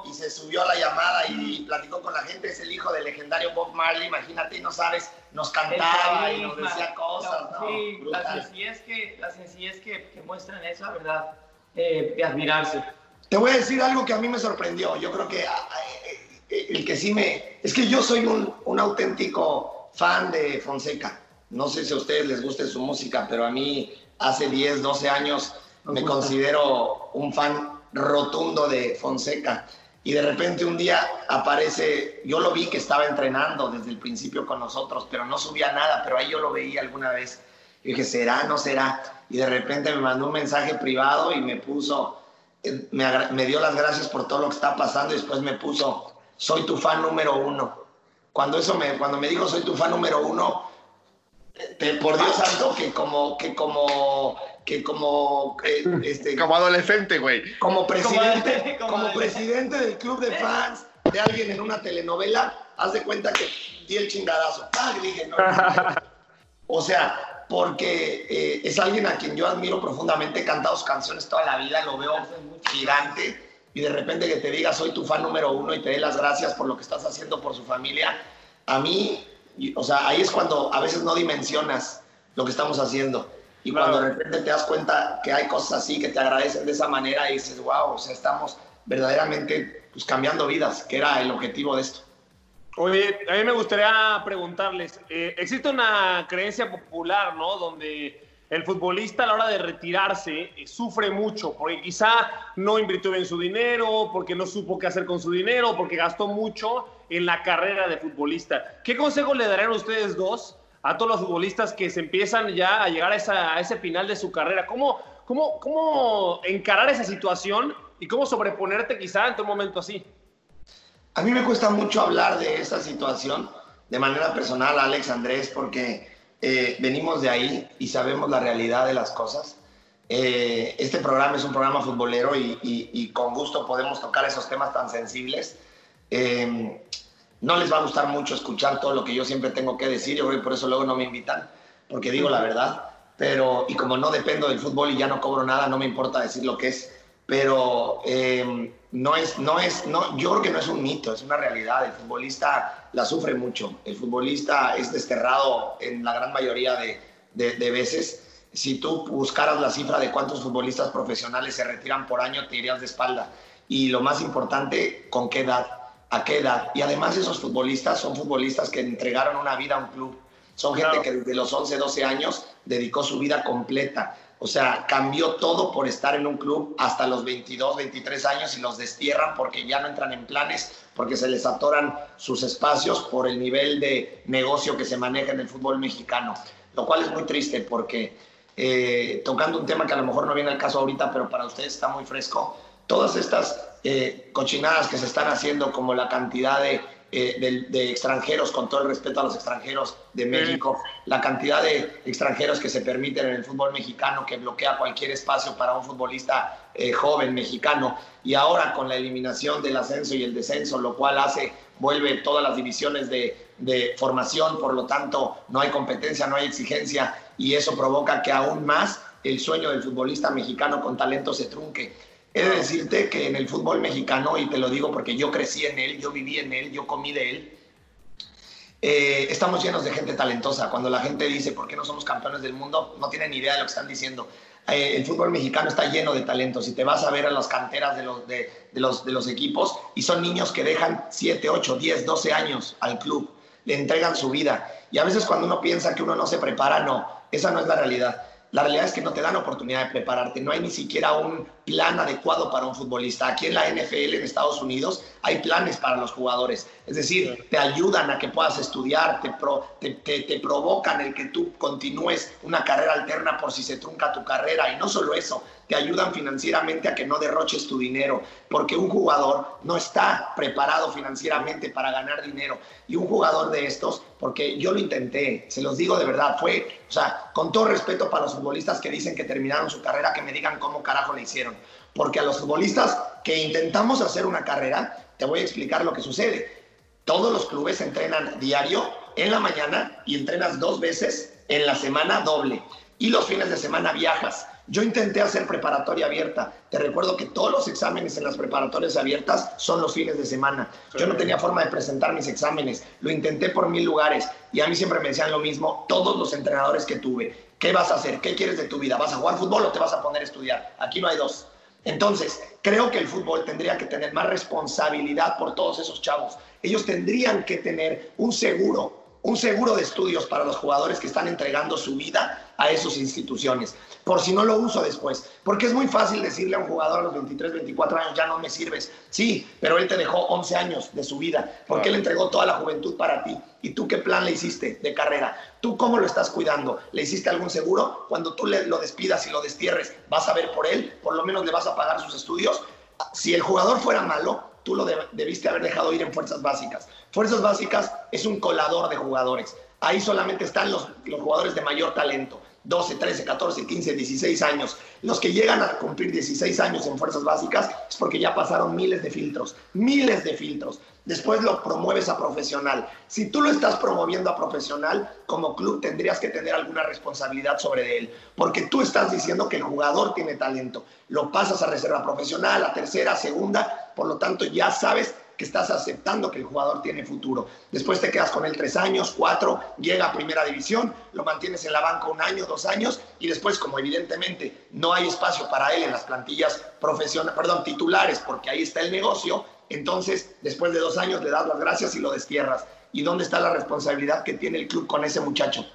y se subió a la llamada y platicó con la gente, es el hijo del legendario Bob Marley, imagínate, no sabes, nos cantaba y nos decía cosas, ¿no? Sí, la sencillez, que, la sencillez que, que muestran esa verdad, eh, de admirarse. Te voy a decir algo que a mí me sorprendió, yo creo que ah, eh, el que sí me... Es que yo soy un, un auténtico fan de Fonseca. No sé si a ustedes les guste su música, pero a mí hace 10, 12 años me considero un fan rotundo de Fonseca. Y de repente un día aparece, yo lo vi que estaba entrenando desde el principio con nosotros, pero no subía nada, pero ahí yo lo veía alguna vez. Y dije, ¿será? ¿No será? Y de repente me mandó un mensaje privado y me puso, eh, me, me dio las gracias por todo lo que está pasando y después me puso, soy tu fan número uno. Cuando eso me, cuando me dijo soy tu fan número uno, por Dios santo, que como, que como, que como, eh, [LAUGHS] este, como adolescente, güey. Como presidente, como, presidente del club de fans de alguien en una telenovela, haz de cuenta que di el chingadazo. Ah, dije, no, [LAUGHS] o sea, porque eh, es alguien a quien yo admiro profundamente, he cantado sus canciones toda la vida, lo veo gigante, y de repente que te diga soy tu fan número uno y te dé las gracias por lo que estás haciendo por su familia, a mí o sea, ahí es cuando a veces no dimensionas lo que estamos haciendo. Y cuando de repente te das cuenta que hay cosas así que te agradecen de esa manera y dices, wow, o sea, estamos verdaderamente pues, cambiando vidas, que era el objetivo de esto. Oye, a mí me gustaría preguntarles, eh, existe una creencia popular, ¿no? Donde el futbolista a la hora de retirarse eh, sufre mucho, porque quizá no invirtió bien su dinero, porque no supo qué hacer con su dinero, porque gastó mucho en la carrera de futbolista. ¿Qué consejo le darían ustedes dos a todos los futbolistas que se empiezan ya a llegar a, ese final de su carrera? ¿Cómo, cómo, ¿Cómo encarar esa situación y cómo sobreponerte quizá en un momento así? A mí me cuesta mucho hablar de esa situación de manera personal, Alex Andrés, porque eh, venimos de ahí y sabemos la realidad de las cosas. Eh, este programa es un programa futbolero y, con gusto podemos tocar esos temas tan sensibles. Eh, no les va a gustar mucho escuchar todo lo que yo siempre tengo que decir, yo creo que por eso luego no me invitan, porque digo la verdad. Pero, y como no dependo del fútbol y ya no cobro nada, no me importa decir lo que es. Pero no es, no es, no, yo creo que no es un mito, es una realidad. El futbolista la sufre mucho. El futbolista es desterrado en la gran mayoría de, de, veces. Si tú buscaras la cifra de cuántos futbolistas profesionales se retiran por año, te irías de espalda. Y lo más importante, ¿con qué edad? ¿A qué edad? Y además esos futbolistas son futbolistas que entregaron una vida a un club. Son gente que desde los 11, 12 años dedicó su vida completa. O sea, cambió todo por estar en un club hasta los 22, 23 años y los destierran porque ya no entran en planes, porque se les atoran sus espacios por el nivel de negocio que se maneja en el fútbol mexicano. Lo cual es muy triste porque eh, tocando un tema que a lo mejor no viene al caso ahorita, pero para ustedes está muy fresco, todas estas eh, cochinadas que se están haciendo, como la cantidad de eh, de, extranjeros, con todo el respeto a los extranjeros de México, la cantidad de extranjeros que se permiten en el fútbol mexicano, que bloquea cualquier espacio para un futbolista eh, joven mexicano, y ahora con la eliminación del ascenso y el descenso, lo cual hace, vuelve todas las divisiones de, de formación, por lo tanto no hay competencia, no hay exigencia, y eso provoca que aún más el sueño del futbolista mexicano con talento se trunque. He de decirte que en el fútbol mexicano, y te lo digo porque yo crecí en él, yo viví en él, yo comí de él, eh, estamos llenos de gente talentosa. Cuando la gente dice, ¿por qué no somos campeones del mundo? No tienen ni idea de lo que están diciendo. Eh, el fútbol mexicano está lleno de talentos y te vas a ver a las canteras de los, de, los, de los equipos y son niños que dejan 7, 8, 10, 12 años al club, le entregan su vida. Y a veces cuando uno piensa que uno no se prepara, no, esa no es la realidad. La realidad es que no te dan oportunidad de prepararte, no hay ni siquiera un plan adecuado para un futbolista. Aquí en la NFL en Estados Unidos hay planes para los jugadores, es decir, te ayudan a que puedas estudiar, te, te, provocan el que tú continúes una carrera alterna por si se trunca tu carrera. Y no solo eso, te ayudan financieramente a que no derroches tu dinero, porque un jugador no está preparado financieramente para ganar dinero. Y un jugador de estos, porque yo lo intenté, se los digo de verdad, fue, o sea, con todo respeto para los futbolistas que dicen que terminaron su carrera, que me digan cómo carajo le hicieron. Porque a los futbolistas que intentamos hacer una carrera, te voy a explicar lo que sucede. Todos los clubes entrenan diario en la mañana y entrenas dos veces en la semana doble. Y los fines de semana viajas. Yo intenté hacer preparatoria abierta. Te recuerdo que todos los exámenes en las preparatorias abiertas son los fines de semana. Yo no tenía forma de presentar mis exámenes. Lo intenté por mil lugares y a mí siempre me decían lo mismo todos los entrenadores que tuve. ¿Qué vas a hacer? ¿Qué quieres de tu vida? ¿Vas a jugar fútbol o te vas a poner a estudiar? Aquí no hay dos. Entonces, creo que el fútbol tendría que tener más responsabilidad por todos esos chavos. Ellos tendrían que tener un seguro, un seguro de estudios para los jugadores que están entregando su vida a esas instituciones por si no lo uso después. Porque es muy fácil decirle a un jugador a los 23, 24 años, ya no me sirves. Sí, pero él te dejó 11 años de su vida, porque él entregó toda la juventud para ti. ¿Y tú qué plan le hiciste de carrera? ¿Tú cómo lo estás cuidando? ¿Le hiciste algún seguro? Cuando tú le, lo despidas y lo destierres, ¿vas a ver por él? ¿Por lo menos le vas a pagar sus estudios? Si el jugador fuera malo, tú lo debiste haber dejado ir en fuerzas básicas. Fuerzas básicas es un colador de jugadores. Ahí solamente están los, los jugadores de mayor talento. 12, 13, 14, 15, 16 años. Los que llegan a cumplir 16 años en fuerzas básicas es porque ya pasaron miles de filtros, miles de filtros. Después lo promueves a profesional. Si tú lo estás promoviendo a profesional, como club tendrías que tener alguna responsabilidad sobre él, porque tú estás diciendo que el jugador tiene talento. Lo pasas a reserva profesional, a tercera, a segunda, por lo tanto ya sabes que estás aceptando que el jugador tiene futuro. Después te quedas con él tres años, cuatro, llega a primera división, lo mantienes en la banca un año, dos años, y después, como evidentemente no hay espacio para él en las plantillas profesionales, perdón, titulares, porque ahí está el negocio, entonces después de dos años le das las gracias y lo destierras. ¿Y dónde está la responsabilidad que tiene el club con ese muchacho?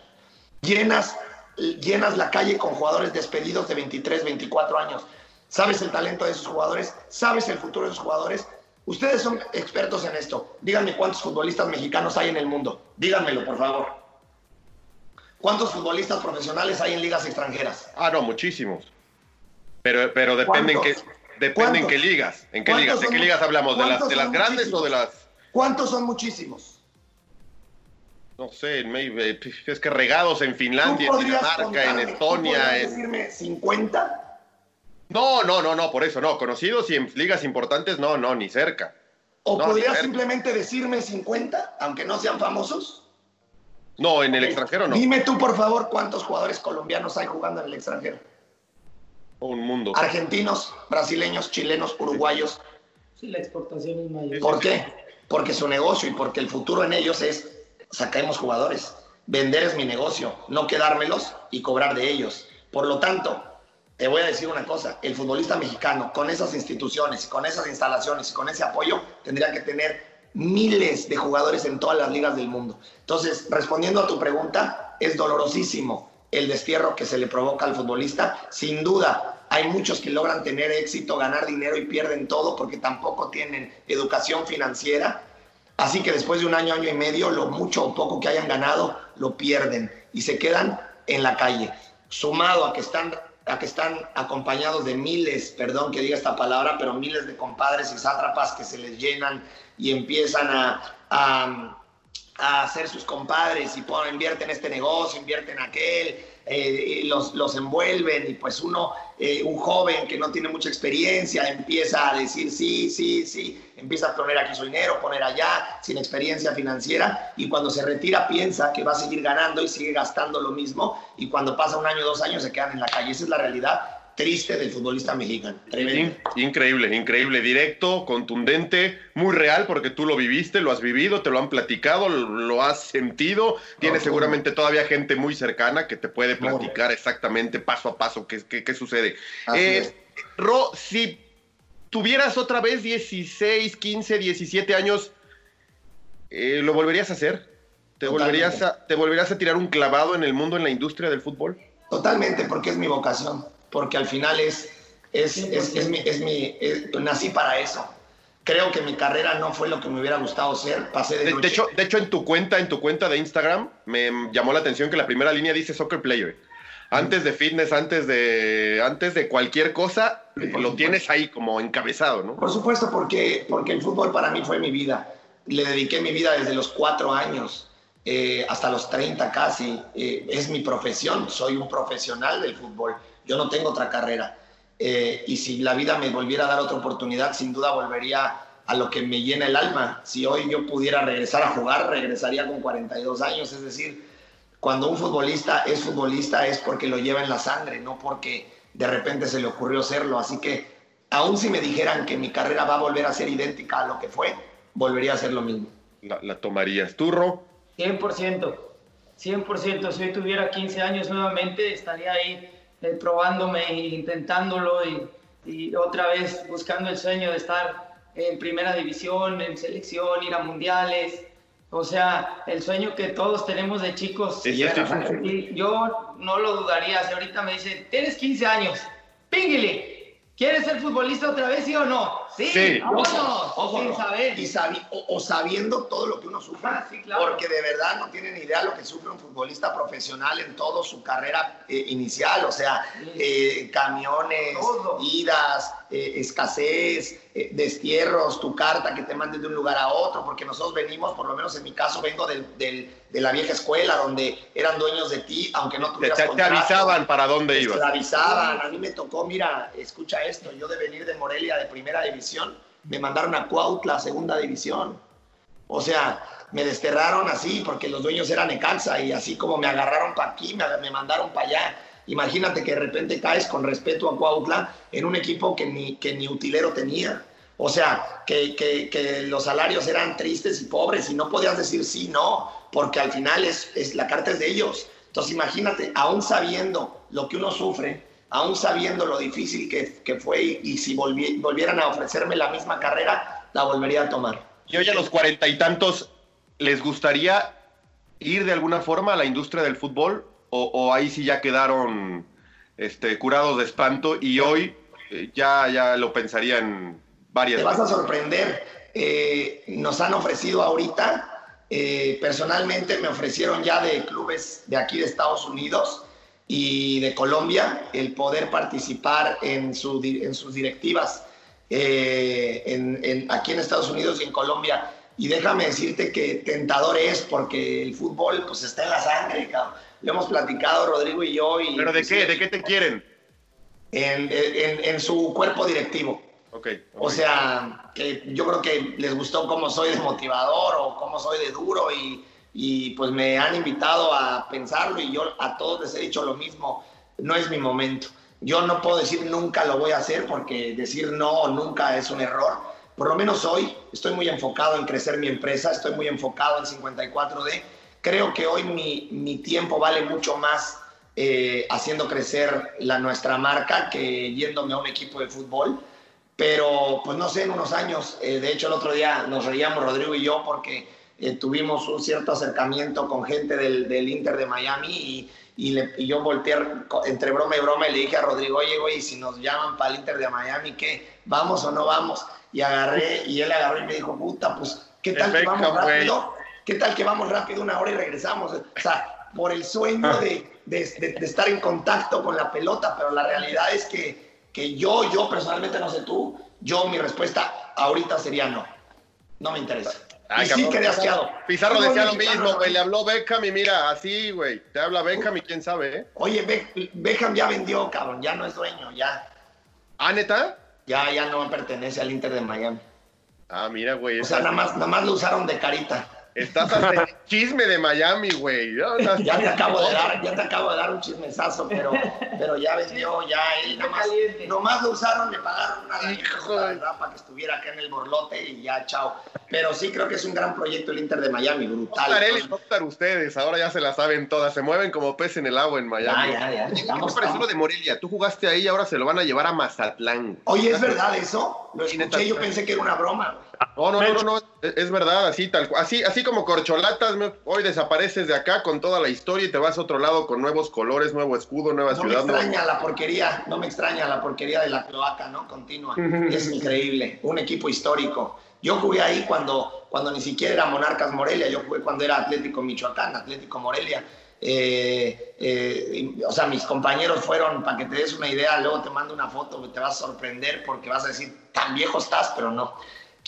Llenas, llenas la calle con jugadores despedidos de 23, 24 años. ¿Sabes el talento de esos jugadores? ¿Sabes el futuro de esos jugadores? Ustedes son expertos en esto. Díganme cuántos futbolistas mexicanos hay en el mundo. Díganmelo, por favor. ¿Cuántos futbolistas profesionales hay en ligas extranjeras? Ah, no, muchísimos. Pero, pero depende, en qué, depende en qué ligas. ¿En qué ligas? ¿De qué ligas hablamos? ¿De las, de las grandes o de las...? ¿Cuántos son muchísimos? No sé, es que regados en Finlandia, en Dinamarca, en Estonia. En... decirme 50? No, no, no, no, por eso no. Conocidos y en ligas importantes, no, no, ni cerca. ¿O podrías simplemente decirme 50, aunque no sean famosos? No, en el extranjero no. Dime tú, por favor, cuántos jugadores colombianos hay jugando en el extranjero. Un mundo. Argentinos, brasileños, chilenos, uruguayos. Sí, la exportación es mayor. ¿Por qué? Porque su negocio y porque el futuro en ellos es saquemos jugadores. Vender es mi negocio, no quedármelos y cobrar de ellos. Por lo tanto, te voy a decir una cosa, el futbolista mexicano con esas instituciones, con esas instalaciones y con ese apoyo tendría que tener miles de jugadores en todas las ligas del mundo. Entonces, respondiendo a tu pregunta, es dolorosísimo el destierro que se le provoca al futbolista. Sin duda, hay muchos que logran tener éxito, ganar dinero y pierden todo porque tampoco tienen educación financiera. Así que después de un año, año y medio, lo mucho o poco que hayan ganado, lo pierden y se quedan en la calle. Sumado a que están a que están acompañados de miles, perdón que diga esta palabra, pero miles de compadres y sátrapas que se les llenan y empiezan a, a, hacer sus compadres y ponen, invierten en este negocio, invierten en aquel, eh, los, los, envuelven y pues uno, eh, un joven que no tiene mucha experiencia, empieza a decir sí, sí, sí, empieza a poner aquí su dinero, poner allá, sin experiencia financiera y cuando se retira piensa que va a seguir ganando y sigue gastando lo mismo y cuando pasa un año, dos años se quedan en la calle. Esa es la realidad triste del futbolista mexicano. increíble, increíble, directo, contundente, muy real porque tú lo viviste, lo has vivido, te lo han platicado, lo, has sentido. Tienes seguramente todavía gente muy cercana que te puede platicar exactamente paso a paso qué, qué, sucede. Eh, Ro, si tuvieras otra vez 16, 15, 17 años, eh, ¿lo volverías a hacer? ¿Te volverías a, ¿Te volverías a tirar un clavado en el mundo, en la industria del fútbol? Totalmente, porque es mi vocación porque al final es, es, es, es mi, es mi nací para eso. Creo que mi carrera no fue lo que me hubiera gustado ser. Pasé de, de, hecho, de hecho, en tu cuenta, en tu cuenta de Instagram, me llamó la atención que la primera línea dice soccer player. Antes de fitness, antes de, antes de cualquier cosa, lo tienes ahí como encabezado, ¿no? Por supuesto, porque, porque el fútbol para mí fue mi vida. Le dediqué mi vida desde los cuatro años eh, hasta los 30 casi. Eh, es mi profesión, soy un profesional del fútbol yo no tengo otra carrera. eh, y si la vida me volviera a dar otra oportunidad, sin duda volvería a lo que me llena el alma. Si hoy yo pudiera regresar a jugar, regresaría con 42 años. Es decir, cuando un futbolista es futbolista es porque lo lleva en la sangre, no porque de repente se le ocurrió serlo. Así que, aun si me dijeran que mi carrera va a volver a ser idéntica a lo que fue, volvería a ser lo mismo. La, la tomarías. ¿Turro? 100%. 100%. Si hoy tuviera 15 años nuevamente, estaría ahí eh, probándome e intentándolo y, y otra vez buscando el sueño de estar en primera división, en selección, ir a mundiales. O sea, el sueño que todos tenemos de chicos. Sí, ya estoy- Y yo no lo dudaría. Si ahorita me dicen, tienes 15 años, píngale, ¿quieres ser futbolista otra vez, sí o no? Sí, Sí. vámonos, Ojo, sin saber. Y sabi- o, o sabiendo todo lo que uno sufre. Ah, sí, claro. Porque de verdad no tienen idea lo que sufre un futbolista profesional en toda su carrera eh, inicial. O sea, eh, camiones, Todo. idas, eh, escasez, eh, destierros, tu carta que te manden de un lugar a otro. Porque nosotros venimos, por lo menos en mi caso, vengo del- del- de la vieja escuela donde eran dueños de ti, aunque no Te, tuvieras te- te contrato. avisaban para dónde Te ibas. avisaban. A mí me tocó, mira, escucha esto, yo de venir de Morelia de primera división, me mandaron a Cuautla, segunda división. O sea, me desterraron así porque los dueños eran Necaxa y así como me agarraron para aquí, me, me mandaron para allá. Imagínate que de repente caes con respeto a Cuautla en un equipo que ni, que ni utilero tenía. O sea, que, que- que los salarios eran tristes y pobres y no podías decir sí, no, porque al final es, es la carta es de ellos. Entonces imagínate, aún sabiendo lo que uno sufre, aún sabiendo lo difícil que, que fue y, y si volvi- volvieran a ofrecerme la misma carrera, la volvería a tomar. Y hoy a los cuarenta y tantos, ¿les gustaría ir de alguna forma a la industria del fútbol? ¿O, o ahí sí ya quedaron este, curados de espanto y hoy eh, ya, ya lo pensarían varias Te vas a veces? sorprender. Eh, nos han ofrecido ahorita, eh, personalmente me ofrecieron ya de clubes de aquí de Estados Unidos y de Colombia el poder participar en, su, en sus directivas eh, en- en- aquí en Estados Unidos y en Colombia. Y déjame decirte que tentador es porque el fútbol pues está en la sangre, cabrón. Lo hemos platicado Rodrigo y yo. Y, ¿Pero de qué? ¿De qué te quieren? En, en- en su cuerpo directivo. Ok. O sea, que yo creo que les gustó cómo soy de motivador o cómo soy de duro y, y, pues me han invitado a pensarlo y yo a todos les he dicho lo mismo, no es mi momento. Yo no puedo decir nunca lo voy a hacer porque decir no nunca es un error. Por lo menos hoy estoy muy enfocado en crecer mi empresa, estoy muy enfocado en 54D. Creo que hoy mi, mi tiempo vale mucho más eh, haciendo crecer la, nuestra marca que yéndome a un equipo de fútbol pero pues no sé, en unos años, eh, de hecho el otro día nos reíamos Rodrigo y yo porque eh, tuvimos un cierto acercamiento con gente del, del Inter de Miami y, y, le- y yo volteé entre broma y broma y le dije a Rodrigo, oye, güey, si nos llaman para el Inter de Miami, ¿qué? ¿Vamos o no vamos? Y agarré, y él agarró y me dijo, puta, pues, ¿qué tal que vamos rápido? ¿Qué tal que vamos rápido una hora y regresamos? O sea, por el sueño de, de- de- de estar en contacto con la pelota, pero la realidad es que, que yo, yo personalmente, no sé tú, yo mi respuesta ahorita sería no. No me interesa. Ay, y sí cabrón, quedé Pizarro- asqueado. Pizarro Fútbol decía lo mismo, güey. Le habló Beckham y mira, así, güey. Te habla Beckham y quién sabe, ¿eh? Oye, Be- Beckham ya vendió, cabrón, ya no es dueño, ya, ¿Ah, neta? ya, ya no pertenece al Inter de Miami. Ah, mira, güey. O sea, nada más, nada más lo usaron de carita. Estás hasta el chisme de Miami, güey. Ya, Ya te acabo de dar, ya te acabo de dar un chismesazo, pero, pero ya vendió, ya él nomás, caliente. nomás lo usaron, le pagaron una Hijo la de- verdad, para que estuviera acá en el borlote y ya, chao. Pero sí creo que es un gran proyecto el Inter de Miami, brutal. Oscar, ustedes, ahora ya se la saben todas, se mueven como pez en el agua en Miami. Ya, ya, ya. ¿Qué te Estamos- pareció lo de Morelia? Tú jugaste ahí y ahora se lo van a llevar a Mazatlán. Oye, ¿es verdad eso? Lo escuché, yo pensé que era una broma. güey. No, no, no, no, no, es verdad, así tal cual. Así, así como corcholatas, me- hoy desapareces de acá con toda la historia y te vas a otro lado con nuevos colores, nuevo escudo, nueva No me ciudad. nuevo- extraña la porquería, no me extraña la porquería de la cloaca, ¿no? Continua. Es increíble, un equipo histórico. Yo jugué ahí cuando, cuando ni siquiera era Monarcas Morelia, yo jugué cuando era Atlético Michoacán, Atlético Morelia. Eh, eh, o sea, mis compañeros fueron, para que te des una idea, luego te mando una foto, te vas a sorprender porque vas a decir, tan viejo estás, pero no.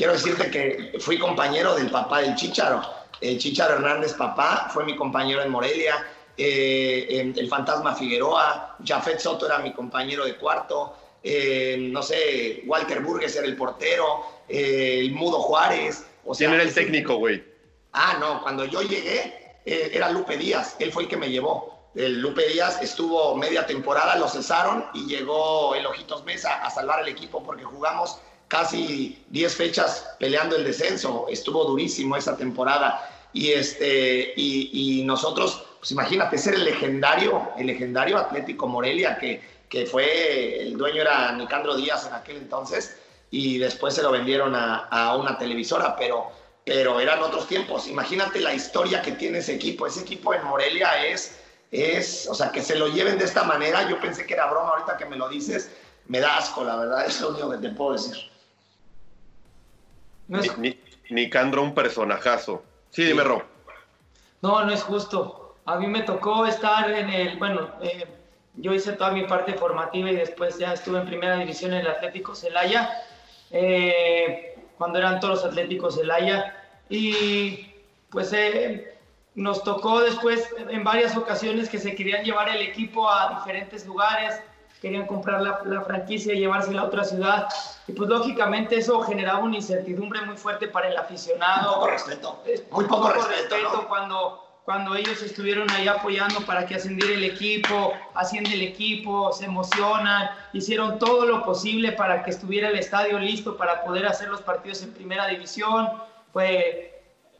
Quiero decirte que fui compañero del papá del Chicharo. El Chicharo Hernández, papá, fue mi compañero en Morelia. Eh, el Fantasma Figueroa, Jafet Soto era mi compañero de cuarto. eh, no sé, Walter Burgues era el portero, eh, el Mudo Juárez. O sea, ¿Quién era el técnico, güey? Ah, no, cuando yo llegué era Lupe Díaz, él fue el que me llevó. El Lupe Díaz estuvo media temporada, lo cesaron y llegó el Ojitos Mesa a salvar el equipo porque jugamos casi 10 fechas peleando el descenso. Estuvo durísimo esa temporada. Y, este, y, nosotros, pues imagínate, ser el legendario, el legendario Atlético Morelia, que, que fue, el dueño era Nicandro Díaz en aquel entonces, y después se lo vendieron a, a una televisora, pero, pero eran otros tiempos. Imagínate la historia que tiene ese equipo. Ese equipo en Morelia es, es, o sea, que se lo lleven de esta manera. Yo pensé que era broma, ahorita que me lo dices, me da asco, la verdad, [LAUGHS] es lo único que te puedo decir. No es, Ni, Nicandro, un personajazo. Sí, dime, Ro. no, no es justo. A mí me tocó estar en el, bueno, eh, yo hice toda mi parte formativa y después ya estuve en primera división en el Atlético Celaya, eh, cuando eran todos los Atléticos Celaya. Y pues eh, nos tocó después en varias ocasiones que se querían llevar el equipo a diferentes lugares, querían comprar la, la franquicia y llevársela a otra ciudad. Y pues lógicamente eso generaba una incertidumbre muy fuerte para el aficionado. Poco respeto. Es Muy poco respeto, ¿no? cuando, cuando ellos estuvieron ahí apoyando para que ascendiera el equipo, haciendo el equipo, se emocionan, hicieron todo lo posible para que estuviera el estadio listo para poder hacer los partidos en primera división. Pues,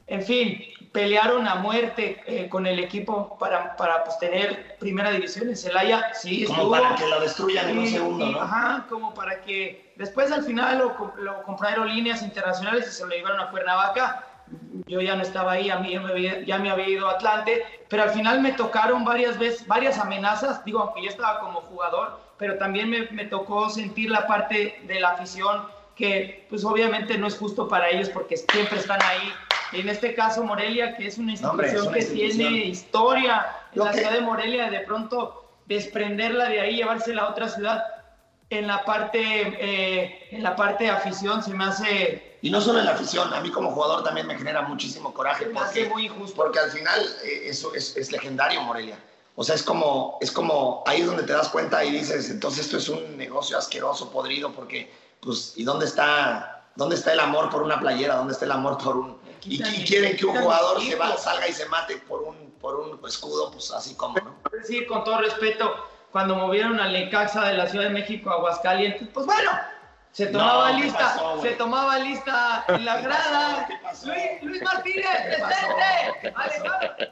en fin, pelearon a muerte eh, con el equipo para, para pues, tener primera división en Celaya. Sí, Como estuvo. para que lo destruyan en un segundo, y- ¿no? Ajá, como para que después al final lo, lo compraron líneas internacionales y se lo llevaron a Cuernavaca. Yo ya no estaba ahí, a mí ya me había, ya me había ido a Atlante, pero al final me tocaron varias veces, varias amenazas, digo, aunque yo estaba como jugador, pero también me, me tocó sentir la parte de la afición que pues obviamente no es justo para ellos porque siempre están ahí. En este caso Morelia, que es una No, hombre, es institución una que institución. tiene historia en Lo la que- ciudad de Morelia, de pronto desprenderla de ahí, llevársela a otra ciudad, en la parte, eh, en la parte de afición se me hace, Y no solo en la afición, a mí como jugador también me genera muchísimo coraje. me hace Porque, muy injusto. porque al final eh, eso es, es legendario Morelia. O sea, es como, es como, ahí es donde te das cuenta y dices, entonces esto es un negocio asqueroso, podrido, porque, pues, ¿y dónde está, dónde está el amor por una playera? ¿Dónde está el amor por un... Y, quieren que un jugador se va, salga y se mate por un, por un escudo, pues así como, ¿no? decir con todo respeto, cuando movieron al Necaxa de la Ciudad de México a Aguascalientes, pues bueno, se tomaba No, ¿qué lista, pasó, se tomaba lista en la grada. Luis, Luis Martínez, presente.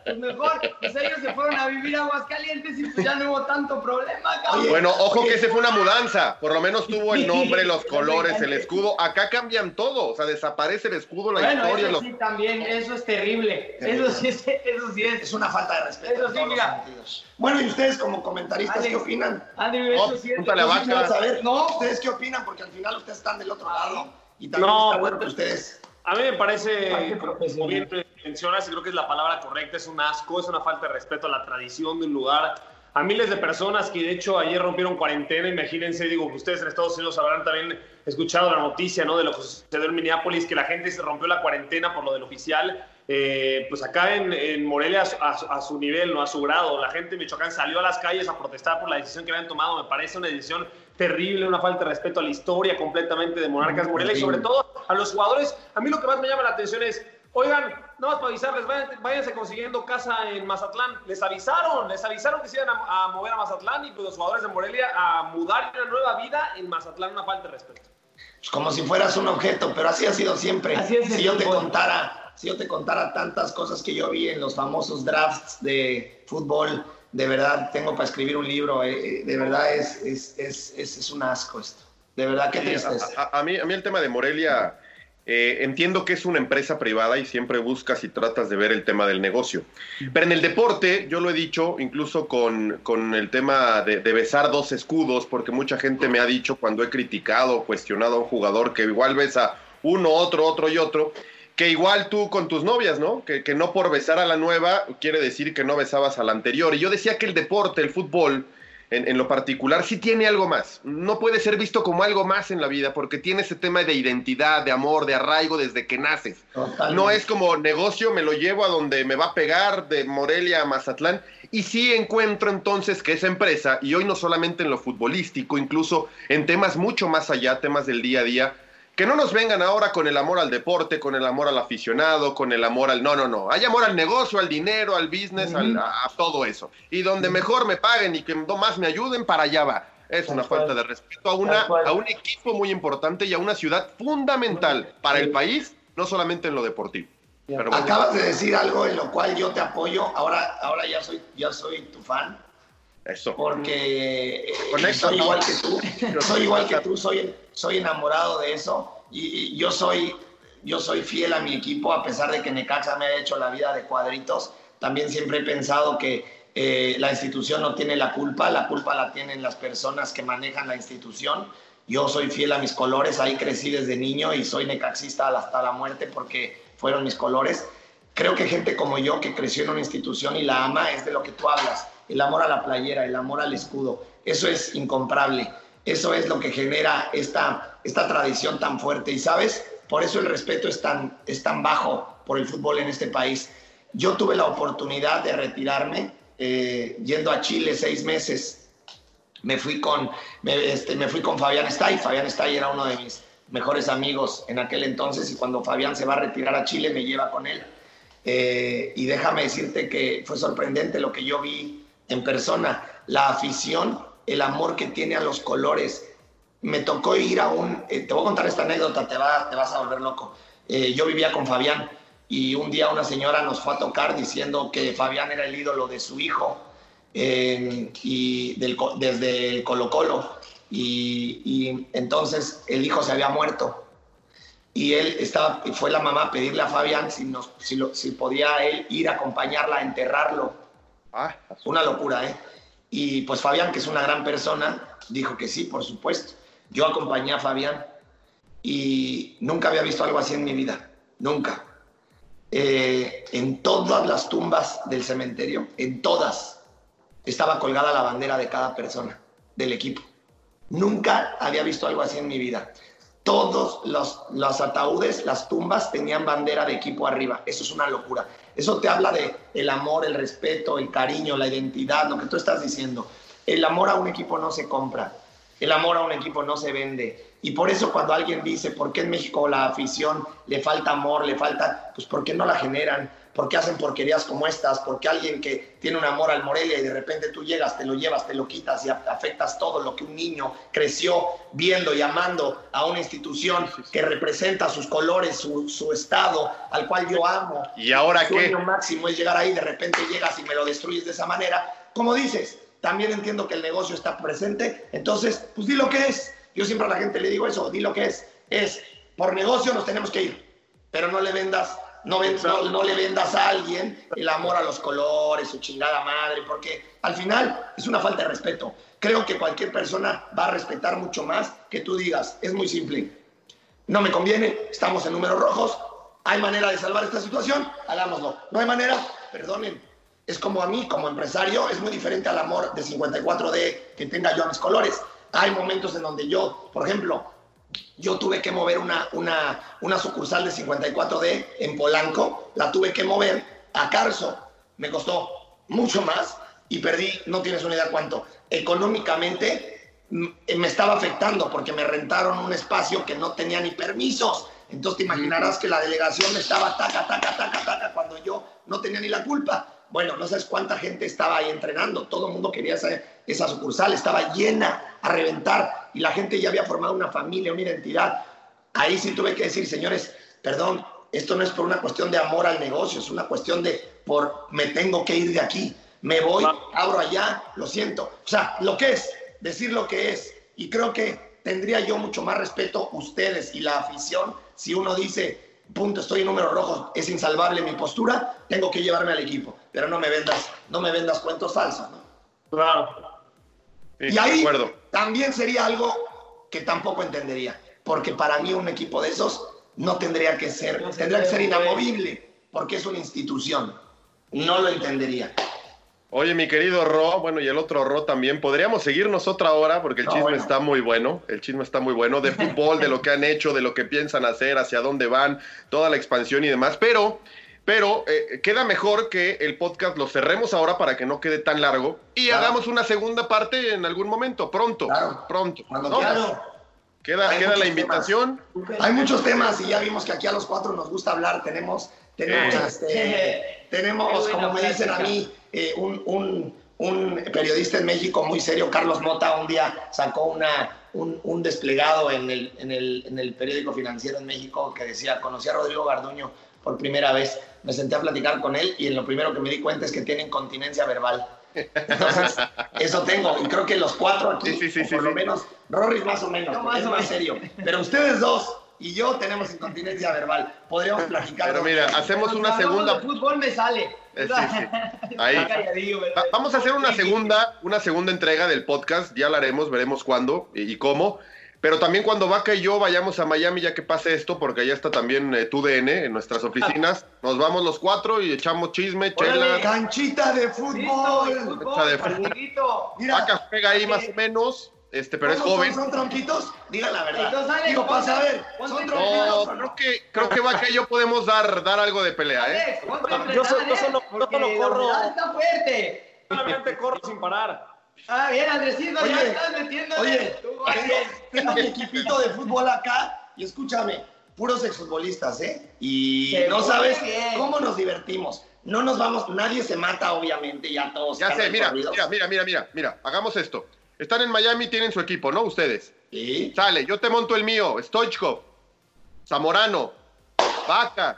Pues mejor, pues ellos se fueron a vivir a Aguascalientes y pues ya no hubo tanto problema, cabrón. Bueno, ojo que ese fue una mudanza. Por lo menos tuvo el nombre, los colores, el escudo. Acá cambian todo. O sea, desaparece el escudo, la bueno, historia. eso los- sí también, eso es terrible. Eso sí es, eso sí es. Es una falta de respeto Eso sí, mira. los. Bueno, ¿y ustedes como comentaristas Alex. qué opinan? Andrew, Oh, eso sí es. pregúntale a Yo sí Vaca. quiero saber, no, ¿ustedes qué opinan? Porque al final ustedes están del otro lado. Y también No, está bueno pues, que ustedes... A mí me parece, como bien mencionas, y creo que es la palabra correcta, es un asco, es una falta de respeto a la tradición de un lugar. A miles de personas que de hecho ayer rompieron cuarentena, imagínense, digo, que ustedes en Estados Unidos habrán también escuchado la noticia, ¿no? De lo que sucedió en Minneapolis, que la gente se rompió la cuarentena por lo del oficial. Eh, pues acá en, en Morelia, a, su- a nivel, no a su grado, la gente de Michoacán salió a las calles a protestar por la decisión que habían tomado. Me parece una decisión terrible, una falta de respeto a la historia completamente de Monarcas Morelia y sobre todo a los jugadores. A mí lo que más me llama la atención es, oigan, no más para avisarles, vayan- váyanse consiguiendo casa en Mazatlán. Les avisaron, les avisaron que se iban a, a mover a Mazatlán y pues los jugadores de Morelia a mudar una nueva vida en Mazatlán, una falta de respeto. pues, como si fueras un objeto, pero así ha sido siempre. Así es el si yo te contara, si yo te contara tantas cosas que yo vi en los famosos drafts de fútbol, de verdad tengo para escribir un libro. eh, eh, de verdad es, es, es, es, es un asco esto. De verdad, qué tristeza. a, mí, el tema de Morelia, eh, entiendo que es una empresa privada y siempre buscas y tratas de ver el tema del negocio. Pero en el deporte, yo lo he dicho, incluso con, con el tema de, de besar dos escudos, porque mucha gente me ha dicho cuando he criticado cuestionado a un jugador que igual besa uno, otro, otro y otro, que igual tú con tus novias, ¿no? Que, que no por besar a la nueva quiere decir que no besabas a la anterior. Y yo decía que el deporte, el fútbol, en, en, lo particular, sí tiene algo más. No puede ser visto como algo más en la vida porque tiene ese tema de identidad, de amor, de arraigo desde que naces. Totalmente. No es como negocio, me lo llevo a donde me va a pegar de Morelia a Mazatlán. Y sí encuentro entonces que esa empresa, y hoy no solamente en lo futbolístico, incluso en temas mucho más allá, temas del día a día, que no nos vengan ahora con el amor al deporte, con el amor al aficionado, con el amor al... No, no, no. Hay amor al negocio, al dinero, al business, al- a, a todo eso. Y donde mejor me paguen y que más me ayuden, para allá va. Es una falta de respeto a, una, a un equipo muy importante y a una ciudad fundamental para el país, no solamente en lo deportivo. Pero bueno. Acabas de decir algo en lo cual yo te apoyo. Ahora, ahora ya soy, ya soy tu fan. Eso. Porque eh, soy igual que tú. [LAUGHS] soy igual que tú. Soy, soy enamorado de eso. Y, y yo soy, yo soy fiel a mi equipo a pesar de que Necaxa me ha hecho la vida de cuadritos. También siempre he pensado que eh, la institución no tiene la culpa. La culpa la tienen las personas que manejan la institución. Yo soy fiel a mis colores. Ahí crecí desde niño y soy necaxista hasta la muerte porque fueron mis colores. Creo que gente como yo que creció en una institución y la ama es de lo que tú hablas. El amor a la playera, el amor al escudo. Eso es incomparable. Eso es lo que genera esta, esta tradición tan fuerte. Y sabes, por eso el respeto es tan, es tan bajo por el fútbol en este país. Yo tuve la oportunidad de retirarme eh, yendo a Chile seis meses. Me fui con, me, este, me fui con Fabián Stay. Fabián Stay era uno de mis mejores amigos en aquel entonces y cuando Fabián se va a retirar a Chile me lleva con él. Eh, y déjame decirte que fue sorprendente lo que yo vi en persona, la afición, el amor que tiene a los colores. Me tocó ir a un, eh, te voy a contar esta anécdota, te, va, te vas a volver loco. Eh, yo vivía con Fabián y un día una señora nos fue a tocar diciendo que Fabián era el ídolo de su hijo y del, desde el Colo Colo y, entonces el hijo se había muerto y él estaba, fue la mamá a pedirle a Fabián si, nos, si, si podía él ir a acompañarla a enterrarlo. Ah, Una locura, ¿eh? Y pues Fabián, que es una gran persona, dijo que sí, por supuesto. Yo acompañé a Fabián y nunca había visto algo así en mi vida, nunca. Eh, en todas las tumbas del cementerio, en todas, estaba colgada la bandera de cada persona del equipo. Nunca había visto algo así en mi vida. Todos los, ataúdes, las tumbas tenían bandera de equipo arriba. Eso es una locura. Eso te habla de el amor, el respeto, el cariño, la identidad, lo que tú estás diciendo. El amor a un equipo no se compra. El amor a un equipo no se vende. Y por eso cuando alguien dice, ¿por qué en México la afición le falta amor, le falta? Pues porque no la generan, porque hacen porquerías como estas, porque alguien que tiene un amor al Morelia y de repente tú llegas, te lo llevas, te lo quitas y afectas todo lo que un niño creció viendo y amando a una institución que representa sus colores, su, su estado, al cual yo amo. ¿Y ahora qué? sueño máximo es llegar ahí, de repente llegas y me lo destruyes de esa manera. Como dices, también entiendo que el negocio está presente, entonces, pues di lo que es. Yo siempre a la gente le digo eso, di lo que es. Es, por negocio nos tenemos que ir, pero no le vendas, no, ven- no, no le vendas a alguien el amor a los colores, su chingada madre, porque al final es una falta de respeto. Creo que cualquier persona va a respetar mucho más que tú digas, es muy simple. No me conviene, estamos en números rojos, hay manera de salvar esta situación, hagámoslo. No hay manera, perdonen. Es como a mí, como empresario, es muy diferente al amor de 54D que tenga yo a mis colores. Hay momentos en donde yo, por ejemplo, yo tuve que mover una, una, una sucursal de 54D en Polanco, la tuve que mover a Carso. Me costó mucho más y perdí, no tienes una idea cuánto. Económicamente mm, me estaba afectando porque me rentaron un espacio que no tenía ni permisos. Entonces te imaginarás que la delegación estaba taca, taca, taca, taca cuando yo no tenía ni la culpa. Bueno, no sabes cuánta gente estaba ahí entrenando. Todo el mundo quería esa, esa sucursal. Estaba llena a reventar y la gente ya había formado una familia, una identidad. Ahí sí tuve que decir, señores, perdón, esto no es por una cuestión de amor al negocio, es una cuestión de por me tengo que ir de aquí. Me voy, abro allá, lo siento. O sea, lo que es, decir lo que es. Y creo que tendría yo mucho más respeto ustedes y la afición si uno dice, punto, estoy en números rojos, es insalvable mi postura, tengo que llevarme al equipo. Pero no me vendas, no me vendas cuentos falsos, ¿no? Claro. y ahí también sería algo que tampoco entendería, porque para mí un equipo de esos no tendría que ser, tendría que ser inamovible, porque es una institución. No lo entendería. Oye, mi querido Ro, bueno, y el otro Ro también, podríamos seguirnos otra hora porque el No, chisme bueno. está muy bueno, el chisme está muy bueno, de fútbol, de lo que han hecho, de lo que piensan hacer, hacia dónde van, toda la expansión y demás, pero pero eh, queda mejor que el podcast lo cerremos ahora para que no quede tan largo y Claro. hagamos una segunda parte en algún momento, pronto, Claro. pronto. Cuando ¿no? Queda, Hay queda la invitación. Hay muchos temas y ya vimos que aquí a los cuatro nos gusta hablar. Tenemos, tenemos, Eh. este, tenemos como me dicen a mí, eh, un, un- un periodista en México muy serio, Carlos Mota, un día sacó una, un, un desplegado en el, en, el, en el periódico financiero en México que decía, conocí a Rodrigo Garduño por primera vez, me senté a platicar con él y en lo primero que me di cuenta es que tiene incontinencia verbal. Entonces, [LAUGHS] eso tengo. Y creo que los cuatro aquí, Sí, sí, sí, por lo menos, Rorris más o menos, No, más es o más serio. Pero ustedes dos y yo tenemos incontinencia verbal. Podríamos platicar. Pero mira, hacemos una segunda. de fútbol me sale. Eh, sí, sí. Ahí. Vamos a hacer una segunda, una segunda entrega del podcast, ya la haremos, veremos cuándo y, y cómo. Pero también cuando Vaca y yo vayamos a Miami, ya que pase esto, porque allá está también eh, tu DN en nuestras oficinas, nos vamos los cuatro y echamos chisme, Órale. chela. Canchita de fútbol. Fecha de fútbol. Vaca juega ahí más o menos, este, pero es ¿cómo joven. Son, ¿Son tronquitos? Diga la verdad. Entonces, Alex, Digo, para saber, ¿son tronquitos No, creo que, creo que Vaca y yo podemos dar, dar algo de pelea, ¿eh? Alex, Yo solo- yo solo- yo solo corro. está fuerte. Solamente corro sin parar. Ah, bien, Andresito, Oye, ya estás metiéndole. Oye, tengo, mi equipito de fútbol acá y escúchame, puros exfutbolistas, ¿eh? Y Se no sabes bien. cómo nos divertimos. No nos vamos, nadie se mata, obviamente, ya todos. Ya sé, mira, mira, mira, mira, mira, mira, hagamos esto. Están en Miami, tienen su equipo, ¿no? Ustedes. Sí. Sale, yo te monto el mío, Stoichkov, Zamorano, Vaca,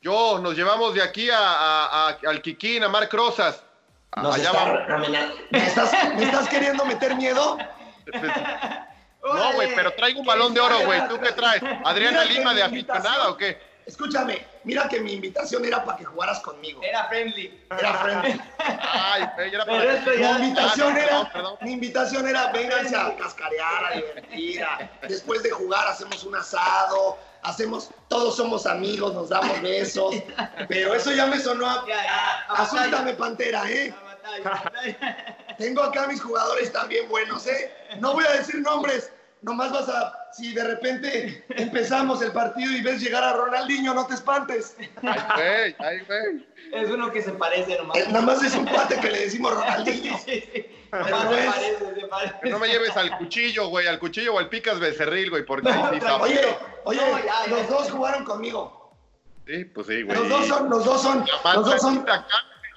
yo, nos llevamos de aquí a, a- a- al Kikín, a Marc Rosas. A- Nos allá está. ¿Me estás, ¿Me estás queriendo meter miedo? No, güey, pero traigo un balón de oro, güey. ¿Tú qué traes? ¿Adriana Lima de aficionada o qué? Escúchame, mira que mi invitación era para que jugaras conmigo. Era friendly. Era friendly. Ay, era para... Mi ya. invitación Ah, era, perdón, perdón. mi invitación era, vénganse a cascarear, a divertir, a- después de jugar hacemos un asado, hacemos, todos somos amigos, nos damos besos, pero eso ya me sonó a, Ya, ya, a asústame Pantera, ¿eh? Batalla, batalla. Tengo acá mis jugadores también buenos, ¿eh? No voy a decir nombres, nomás vas a, si de repente empezamos el partido y ves llegar a Ronaldinho, no te espantes. Ay, güey, ay, güey. Es uno que se parece nomás. Eh, Nada más es un cuate que le decimos Ronaldinho. [LAUGHS] Sí, sí. Pero Nomás no se es. parece, se parece. Que no me lleves al cuchillo, güey, al cuchillo o al picas becerril, güey, porque No, ahí sí está- Oye, oye, No, ya, ya. los dos jugaron conmigo. Sí, pues sí, güey. Los dos son, los dos son, los dos son, acá.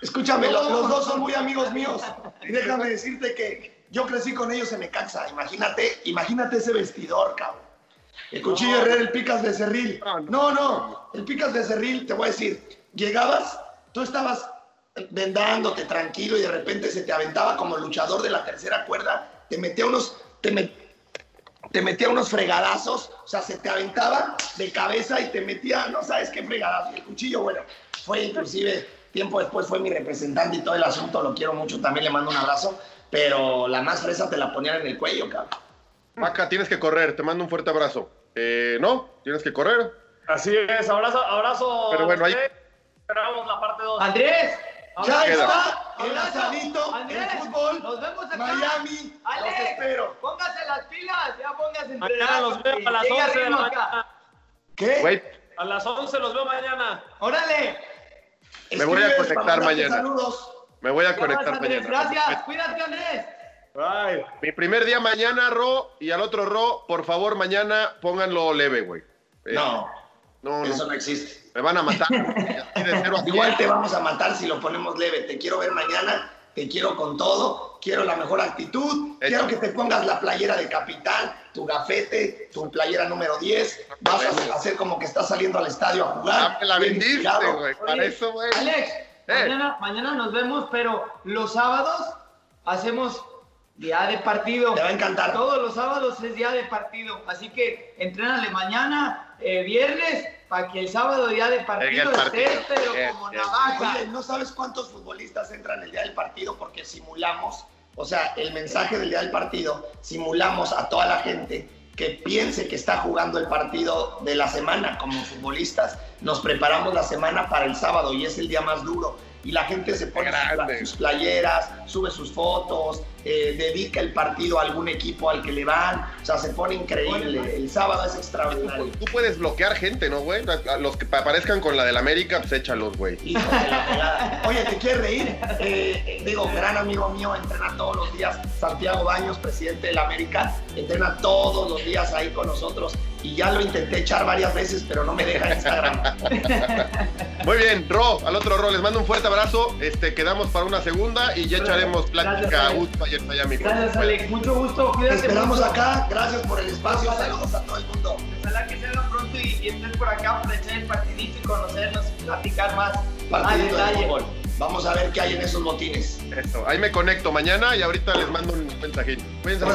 escúchame, los, los dos son muy amigos míos. Y déjame decirte que yo crecí con ellos en Necaxa. Imagínate, imagínate ese vestidor, cabrón. El cuchillo Herrera, el picas de cerril. No, no. No, no, el picas de cerril, te voy a decir, llegabas, tú estabas vendándote tranquilo y de repente se te aventaba como luchador de la tercera cuerda, te metía unos, te met- te metía unos fregadazos, o sea, se te aventaba de cabeza y te metía, no sabes qué fregadazo. El cuchillo, bueno, fue inclusive, tiempo después fue mi representante y todo el asunto, lo quiero mucho, también le mando un abrazo, pero la más fresa te la ponían en el cuello, cabrón. Vaca, tienes que correr, te mando un fuerte abrazo. Eh, ¿no? Tienes que correr. Así es, abrazo, abrazo. Pero bueno, ahí- Esperamos la parte 2. Andrés, Ya queda. está el asadito, Andrés, el fútbol, nos vemos acá. Miami, los Alex, espero. póngase las pilas, ya póngase a Mañana los veo a las llega 11 de la mañana. ¿Qué? Güey, A las 11 los veo mañana. Órale. Me voy a Escribes conectar mañana. Saludos. Me voy a Ya vas, conectar mañana. Gracias, cuídate Andrés. Bye. Mi primer día mañana, Ro, y al otro Ro, por favor, mañana pónganlo leve, güey. Eh, No, no, eso no existe. me van a matar. Así [LAUGHS] de cero a cien. Igual te vamos a matar si lo ponemos leve. Te quiero ver mañana, te quiero con todo, quiero la mejor actitud, Hecho. quiero que te pongas la playera de capitán, tu gafete, tu playera número 10. Vas a hacer como que estás saliendo al estadio a Ya jugar. me la vendiste, güey. Para eso, güey. Alex. Mañana, mañana nos vemos, pero los sábados hacemos día de partido. Te va a encantar. Todos los sábados es día de partido. Así que entrénale mañana, eh, viernes, para que el sábado día de partido, el partido. estés, pero como navaja. Oye, no sabes cuántos futbolistas entran el día del partido porque simulamos, o sea, el mensaje del día del partido, simulamos a toda la gente que piense que está jugando el partido de la semana como futbolistas. Nos preparamos la semana para el sábado y es el día más duro. Y la gente se pone sus, sus playeras, sube sus fotos, eh, dedica el partido a algún equipo al que le van, o sea, se pone increíble. El sábado es extraordinario. Tú puedes bloquear gente, ¿no, güey? A Los que aparezcan con la del América, pues échalos, güey. Hijo de la pegada. Oye, ¿te quieres reír? Eh, digo, gran amigo mío, entrena todos los días. Santiago Baños, presidente del América, entrena todos los días ahí con nosotros. Y ya lo intenté echar varias veces, pero no me deja Instagram. [LAUGHS] Muy bien, Ro, al otro Ro, les mando un fuerte abrazo. Este, quedamos para una segunda y ya echaremos plática Gracias, y en Miami. Gracias, Alex. Mucho gusto. Cuídate Te esperamos acá. Gracias por el espacio. Saludos a todo el mundo. Ojalá que se haga pronto y, y estés por acá para echar el partidito y conocernos y platicar más. Partidito. Vamos a ver qué hay en esos botines. Eso, ahí me conecto mañana y ahorita les mando un mensajito. Cuídense.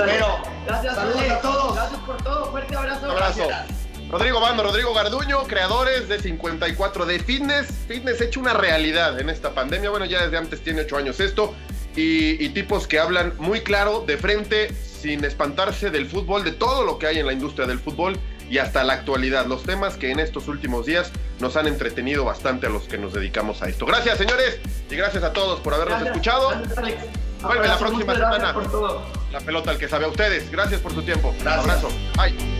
Gracias, Saludos a todos. Gracias por todo. Fuerte abrazo. Un abrazo. Gracias. Rodrigo Bando, Rodrigo Garduño, creadores de 54 de Fitness. Fitness hecho una realidad en esta pandemia. Bueno, ya desde antes tiene 8 años esto. Y, y tipos que hablan muy claro, de frente, sin espantarse del fútbol, de todo lo que hay en la industria del fútbol y hasta la actualidad. Los temas que en estos últimos días nos han entretenido bastante a los que nos dedicamos a esto. Gracias, señores, y gracias a todos por habernos Gracias. escuchado. Gracias, Alex. Vuelve la próxima semana. La pelota al que sabe a ustedes. Gracias por su tiempo. Gracias. Un abrazo. Bye.